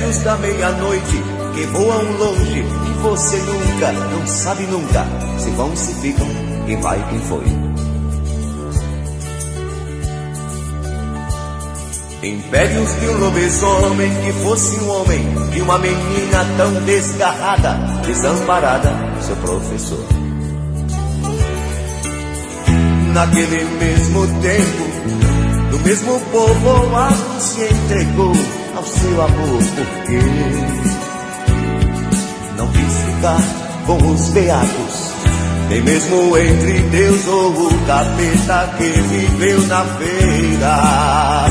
Mistérios da meia-noite que voam longe, que você nunca, não sabe nunca, se vão, se ficam, quem vai, quem foi. Impérios de um lobisomem que fosse um homem e uma menina tão desgarrada, desamparada, seu professor. Naquele mesmo tempo, no mesmo povoado se entregou ao seu amor, porque não quis ficar com os beatos, nem mesmo entre Deus ou o capeta que viveu na feira.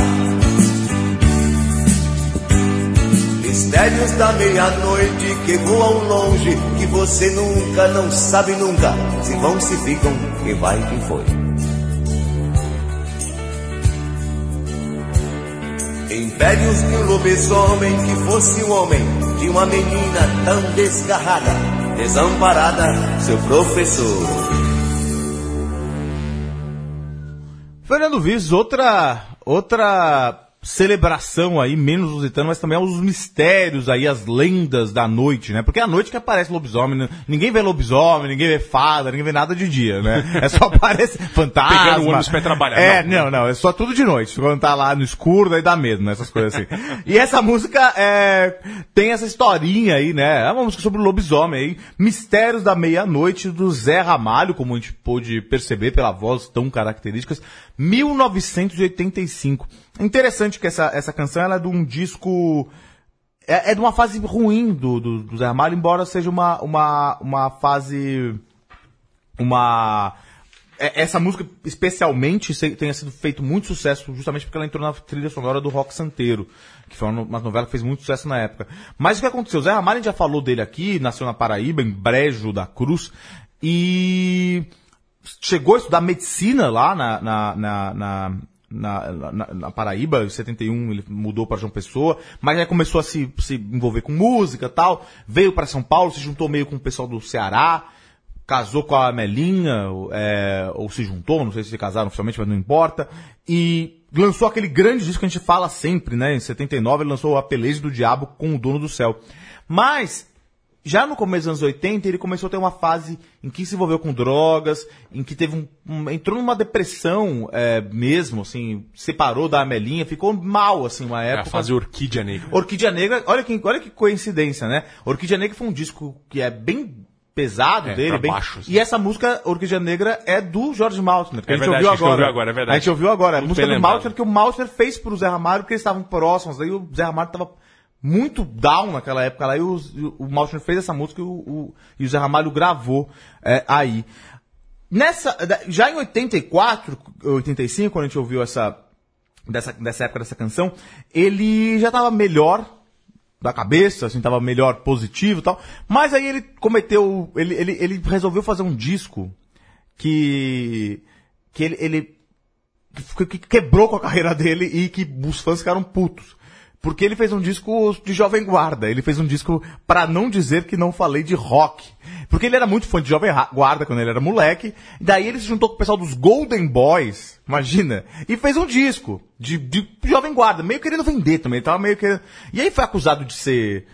Mistérios da meia-noite que voam longe, que você nunca, não sabe nunca, se vão, se ficam, quem vai, quem foi. Impérios de um lobisomem que fosse um homem, de uma menina tão desgarrada, desamparada, seu professor. Fernando Viz, outra, outra celebração aí, menos lusitana, mas também aos mistérios aí, as lendas da noite, né? Porque é a noite que aparece lobisomem, né? ninguém vê lobisomem, ninguém vê fada, ninguém vê nada de dia, né? É só (laughs) aparece fantasma. Pegando o ônibus pra trabalhar. É, Não, não, não, é só tudo de noite. Quando tá lá no escuro, daí dá medo, né? Essas coisas assim. e essa música é, tem essa historinha aí, né? É uma música sobre o lobisomem aí. Mistérios da Meia-Noite, do Zé Ramalho, como a gente pôde perceber pela voz tão características. 1985. Interessante que essa, essa canção ela é de um disco. É, é de uma fase ruim do, do, do Zé Ramalho, embora seja uma, uma, uma fase. Uma. é- Essa música, especialmente, tenha sido feito muito sucesso, justamente porque ela entrou na trilha sonora do Rock Santeiro, que foi uma, novela que fez muito sucesso na época. Mas o que aconteceu? O Zé Ramalho já falou dele aqui, nasceu na Paraíba, em Brejo da Cruz, e chegou a estudar medicina lá na, na, na, na, na, na- na Paraíba, em 71 ele mudou para João Pessoa, mas aí começou a se, se envolver com música tal, veio para São Paulo, se juntou meio com o pessoal do Ceará, casou com a Melinha, é, ou se juntou, não sei se se casaram oficialmente, mas não importa, e lançou aquele grande disco que a gente fala sempre, né? Em 79 ele lançou A Peleja do Diabo com o Dono do Céu. Mas, já no começo dos anos 80, ele começou a ter uma fase em que se envolveu com drogas, em que teve um, um- entrou numa depressão é, mesmo, assim, separou da Amelinha, ficou mal, assim, uma É a época. fase Orquídea Negra. Orquídea Negra, olha que, olha que coincidência, né? Orquídea Negra foi um disco que é bem pesado É, dele, bem... baixo, assim. e essa música Orquídea Negra é do Jorge Maltner, que É a gente verdade, ouviu a gente agora. ouviu agora, é verdade. A gente ouviu agora, a música do. Maltner que o Maltner fez pro Zé Ramalho porque eles estavam próximos, aí o Zé Ramalho tava muito down naquela época lá, e o, o Maltner fez essa música e o, o- e o Zé Ramalho gravou é, aí. Nessa, já em 84, 85, quando a gente ouviu essa, dessa, dessa época dessa canção, ele já tava melhor da cabeça, assim, tava melhor positivo e tal. Mas aí ele cometeu, ele, ele, ele resolveu fazer um disco que, que ele, ele que quebrou com a (laughs) carreira dele e que os fãs ficaram putos. Porque ele fez um disco de jovem guarda. Ele fez um disco pra não dizer que não falei de rock. Porque ele era muito fã de jovem guarda quando ele era moleque. Daí ele se juntou com o pessoal dos Golden Boys, imagina, e fez um disco de, de jovem guarda, meio querendo vender também. Tava meio que... E aí foi acusado de ser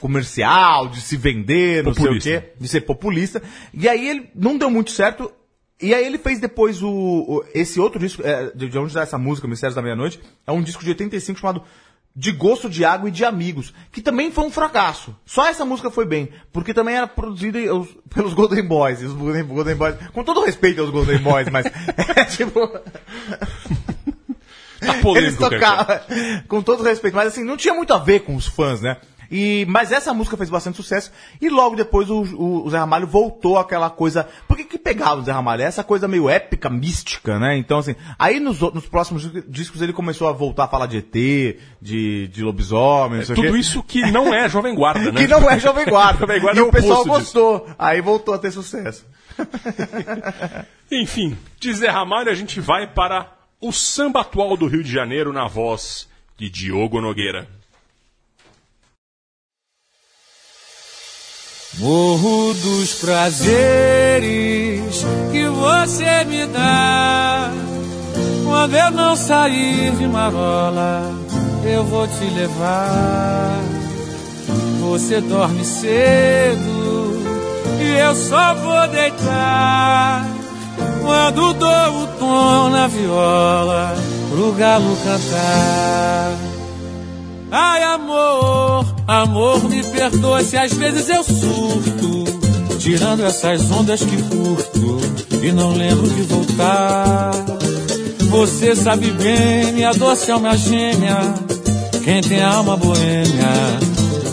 comercial, de se vender, não Populista. sei o quê, de ser populista. E aí ele não deu muito certo. E aí ele fez depois o, o- esse outro disco, é, de, de onde dá essa música, Mistérios da Meia-Noite, é um disco de 85 chamado De Gosto de Água e de Amigos, que também foi um fracasso. Só essa música foi bem, porque também era produzida os- (laughs) pelos Golden Boys, e os Golden, Golden Boys, com todo respeito aos Golden Boys, mas (laughs) é tipo... Tá Eles polêmico, Kerker. tocavam, com todo respeito, mas assim, não tinha muito a ver com os fãs, né? E, mas essa música fez bastante sucesso e logo depois o, o- o Zé Ramalho voltou àquela coisa. Por que que pegava o Zé Ramalho? Essa coisa meio épica, mística, né? Então, assim, aí nos, o- nos próximos dis- discos ele começou a voltar a falar de ET, de, de lobisomem, o Tudo isso que não é Jovem Guarda, né? (laughs) Que não é Jovem Guarda. (laughs) Jovem Guarda e é o pessoal oposto disso. gostou. Aí voltou a ter sucesso. (laughs) Enfim, de Zé Ramalho a gente vai para o samba atual do Rio de Janeiro na voz de Diogo Nogueira. Morro dos prazeres que você me dá. Quando eu não sair de marola, eu vou te levar. Você dorme cedo e eu só vou deitar. Quando dou o tom na viola, pro galo cantar. Ai, amor, amor, me perdoa se às vezes eu surto, tirando essas ondas que curto e não lembro de voltar. Você sabe bem, minha doce alma gêmea, quem tem alma boêmia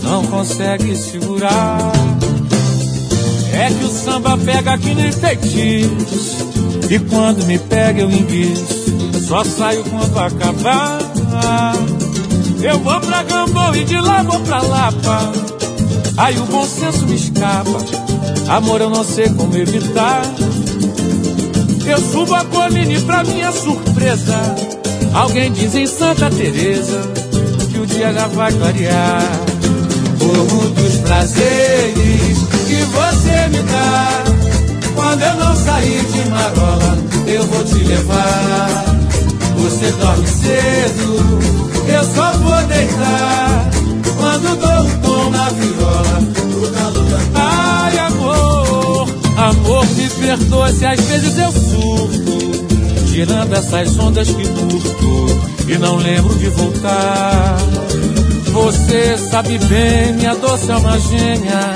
não consegue segurar. É que o samba pega que nem feitiço, e quando me pega eu enguiço, só saio quando acabar. Eu vou pra Gambô e de lá vou pra Lapa. Aí o bom senso me escapa. Amor, eu não sei como evitar. Eu subo a colina e pra minha surpresa, alguém diz em Santa Teresa que o dia já vai clarear. Morro dos prazeres que você me dá. Quando eu não sair de marola, eu vou te levar. Você dorme cedo, eu só vou deitar quando dou um tom na viola. Calor Ai, amor, amor, me perdoa se às vezes eu surto, tirando essas ondas que curto e não lembro de voltar. Você sabe bem, minha doce alma gêmea,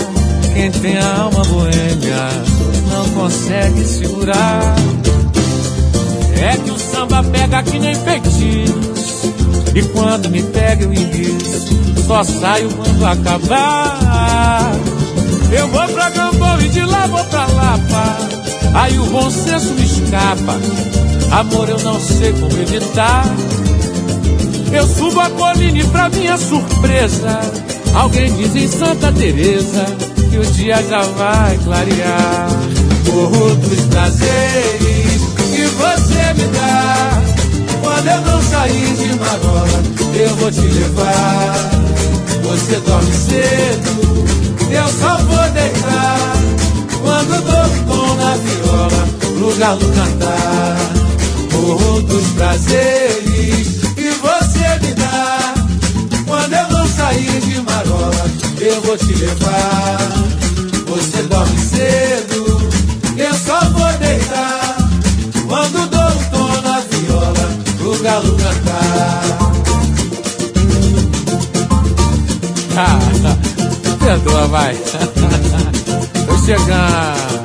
quem tem a alma boêmia não consegue segurar. É que o samba pega que nem feitiço. E quando me pega eu enguiço Só saio quando acabar. Eu vou pra Gambão e de lá vou pra Lapa. Aí o bom senso me escapa. Amor, eu não sei como evitar. Eu subo a colina e pra minha surpresa Alguém diz em Santa Teresa Que o dia já vai clarear. Morro dos prazeres que você me dá quando eu não sair de vou te levar. Você dorme cedo, eu só vou deitar. Quando dou tom na viola, pro galo cantar. Morro dos prazeres que você me dá. Quando eu não sair de marola, eu vou te levar. Você dorme cedo, eu só vou deitar. Quando dou tom na viola, pro galo cantar. (laughs) perdoa, vai. (laughs) Tô chegando.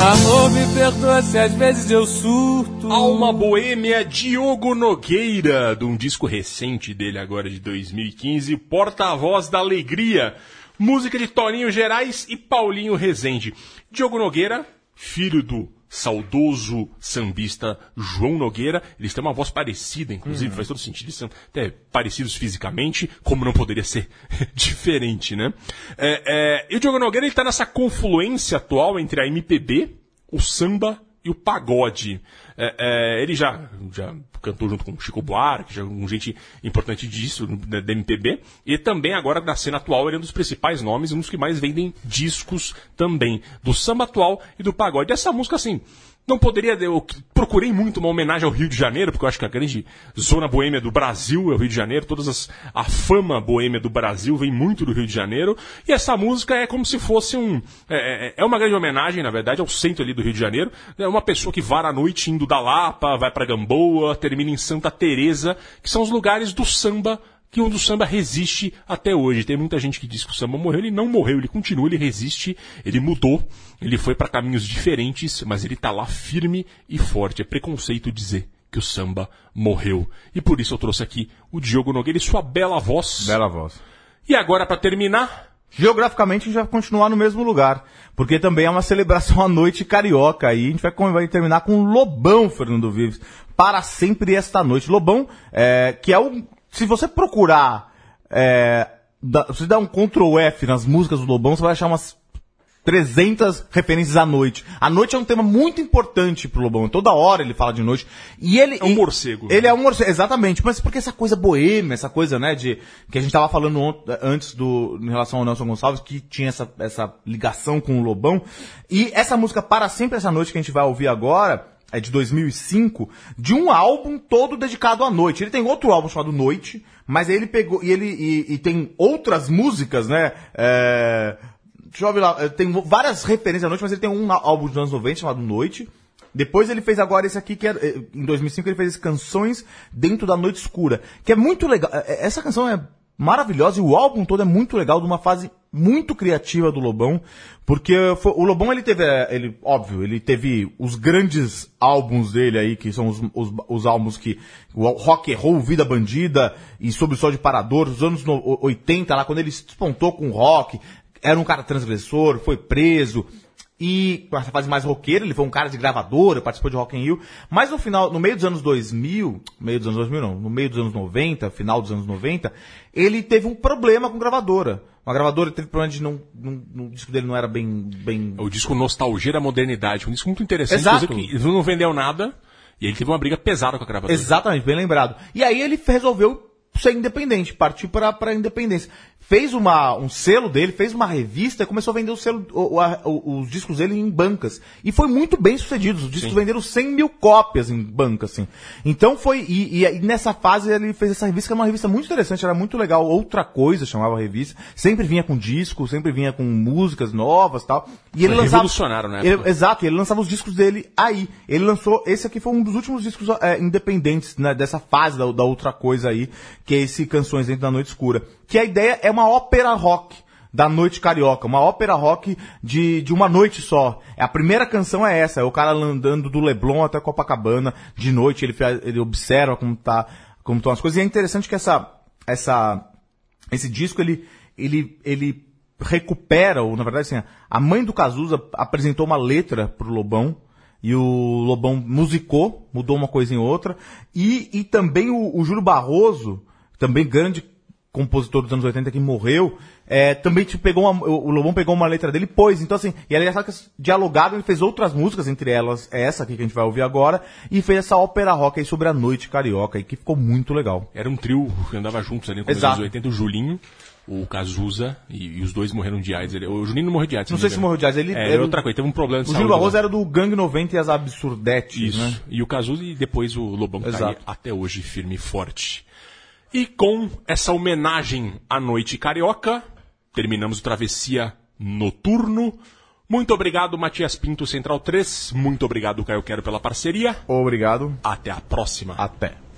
Amor, me perdoa se às vezes eu surto. Alma Boêmia Diogo Nogueira, de um disco recente dele agora de 2015, Porta-Voz da Alegria. Música de Toninho Gerais e Paulinho Rezende. Diogo Nogueira, filho do saudoso sambista João Nogueira. Eles têm uma voz parecida, inclusive, faz todo sentido. Eles são até parecidos fisicamente, como não poderia ser (laughs) diferente, né? É, é, e o Diogo Nogueira ele tá nessa confluência atual entre a MPB, o samba e o pagode. É, é, ele já, já cantou junto com Chico Buarque, já um gente importante disso, da, da MPB, e também agora na cena atual ele é um dos principais nomes, um dos que mais vendem discos também, do samba atual e do pagode. Essa música, assim, não poderia. Eu procurei muito uma homenagem ao Rio de Janeiro, porque eu acho que a grande zona boêmia do Brasil é o Rio de Janeiro. Todas as, a fama boêmia do Brasil vem muito do Rio de Janeiro. E essa música é como se fosse um. É, é- é uma grande homenagem, na verdade, ao centro ali do Rio de Janeiro. É uma pessoa que vara à noite indo da Lapa, vai pra Gamboa, termina em Santa Teresa, que são os lugares do samba que onde o samba resiste até hoje. Tem muita gente que diz que o samba morreu, ele não morreu, ele continua, ele resiste, ele mudou, ele foi para caminhos diferentes, mas ele tá lá firme e forte. É preconceito dizer que o samba morreu. E por isso eu trouxe aqui o Diogo Nogueira e sua bela voz. Bela voz. E agora para terminar, Geograficamente a gente vai continuar no mesmo lugar, porque também é uma celebração à noite carioca aí. A gente vai, vai terminar com Lobão, Fernando Vives, para sempre esta noite. Lobão, é, que é um. Se você procurar. É, da, se você der um Ctrl F nas músicas do Lobão, você vai achar umas 300 referências à noite. A noite é um tema muito importante pro Lobão. Toda hora ele fala de noite. E ele. É um morcego. Ele é um morcego, exatamente. Mas porque essa coisa boêmia, essa coisa, né, de. Que a gente tava falando antes do. Em relação ao Nelson Gonçalves, que tinha essa, essa ligação com o Lobão. E essa música Para Sempre Essa Noite que a gente vai ouvir agora. É de 2005, de um álbum todo dedicado à noite. Ele tem outro álbum chamado Noite, mas aí ele pegou. E ele e, e tem outras músicas, né? É, Deixa eu ver lá, eh, tem várias referências à noite, mas ele tem um álbum dos anos 90 chamado Noite. Depois ele fez agora esse aqui, que é, eh, em 2005 ele fez Canções Dentro da Noite Escura, que é muito legal. Eh, Essa canção é maravilhosa e o álbum todo é muito legal, de uma fase muito criativa do Lobão, porque foi- o Lobão ele teve, eh, ele, óbvio, ele teve os grandes álbuns dele aí, que são os, os, os álbuns que, o Rock and Roll, Vida Bandida e Sob o Sol de Parador, os anos no- 80 lá, quando ele se despontou com o rock, era um cara transgressor, foi preso, e com essa fase mais roqueira, ele foi um cara de gravadora, participou de Rock in Rio, mas no final, no meio dos anos 2000, meio dos anos 2000 não, no meio dos anos 90, final dos anos 90, ele teve um problema com gravadora. Uma gravadora teve problema de não, não, não- o disco dele não era bem, bem... O disco Nostalgia da Modernidade, um disco muito interessante, Exato. que não vendeu nada, e ele teve uma briga pesada com a gravadora. Exatamente, bem lembrado. E aí ele resolveu ser independente, partir para a independência. Fez uma, um selo dele, fez uma revista e começou a vender o selo, o- a- os discos dele em bancas. E foi muito bem sucedido. Os discos venderam 100 mil cópias em banca, assim. Então foi. E, e aí nessa fase ele fez essa revista, que era uma revista muito interessante, era muito legal. Outra coisa chamava a revista. Sempre vinha com disco, sempre vinha com músicas novas tal. E ele Foi lançava. revolucionário, né? Ele- Exato, e ele lançava os discos dele aí. Ele lançou, esse aqui foi um dos últimos discos é, independentes né, dessa fase da, da outra coisa aí, que é esse Canções Dentro da Noite Escura. Que a ideia é uma ópera rock da noite carioca, uma ópera rock de, de uma noite só. A primeira canção é essa, é o cara andando do Leblon até Copacabana, de noite, ele, ele observa como tá, como estão as coisas, e é interessante que essa, essa, esse disco ele, ele, ele recupera, ou na verdade assim, a mãe do Cazuza apresentou uma letra pro Lobão, e o Lobão musicou, mudou uma coisa em outra, e, e também o, o Júlio Barroso, também grande compositor dos anos 80 que morreu, é, também tipo, pegou uma, o Lobão pegou uma letra dele e pôs. Então, assim, e é engraçado que dialogado ele fez outras músicas, entre elas essa aqui que a gente vai ouvir agora, e fez essa ópera rock aí sobre a noite carioca, aí, que ficou muito legal. Era um trio que andava juntos ali no começo Exato. dos anos 80, o Julinho, o Cazuza, e, e os dois morreram de AIDS. Ele- O Julinho não morreu de AIDS. Não sei se morreu de AIDS, ele- É, era outra o- coisa, teve um problema de O. Júlio Barroso era do Gangue 90 e as Absurdetes, Isso. né? E o Cazuza e depois o Lobão que tá aí Exato. até hoje firme e forte. E com essa homenagem à noite carioca, terminamos o Travessia Noturno. Muito obrigado, Matias Pinto, Central 3. Muito obrigado, Caio Quero, pela parceria. Obrigado. Até a próxima. Até.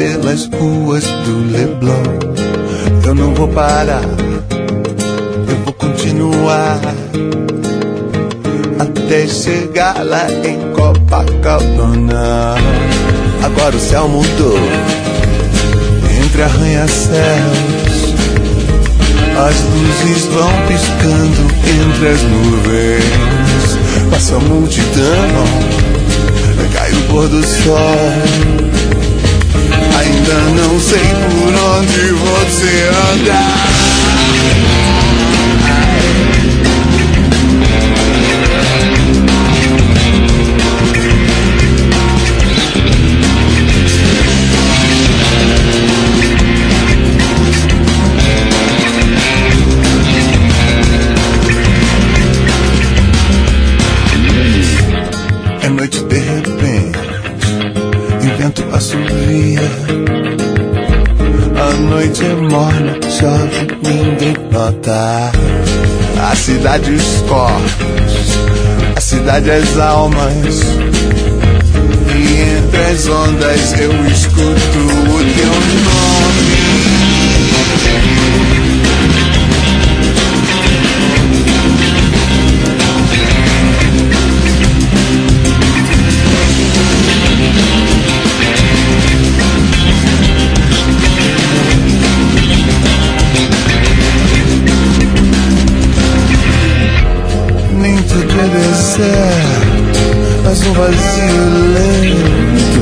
Pelas ruas do Leblon. Eu não vou parar, eu vou continuar até chegar lá em Copacabana. Agora o céu mudou entre arranha-céus. As luzes vão piscando entre as nuvens. Passa a multidão, cai o pôr do sol. Ainda não sei por onde você anda. A cidade os corpos, a cidade as almas. E entre as ondas eu escuto o teu nome. Mas um vazio lento.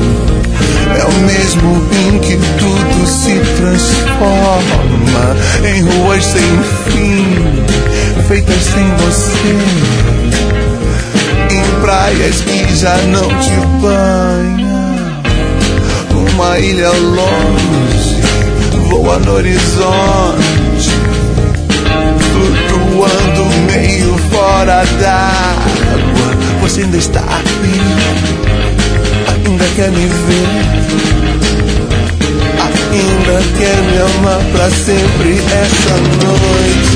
É o mesmo em que tudo se transforma em ruas sem fim, feitas sem você. Em praias que já não te banham. Uma ilha longe, voa no horizonte, flutuando Ainda está aqui, ainda quer me ver, ainda quer me amar pra sempre essa noite.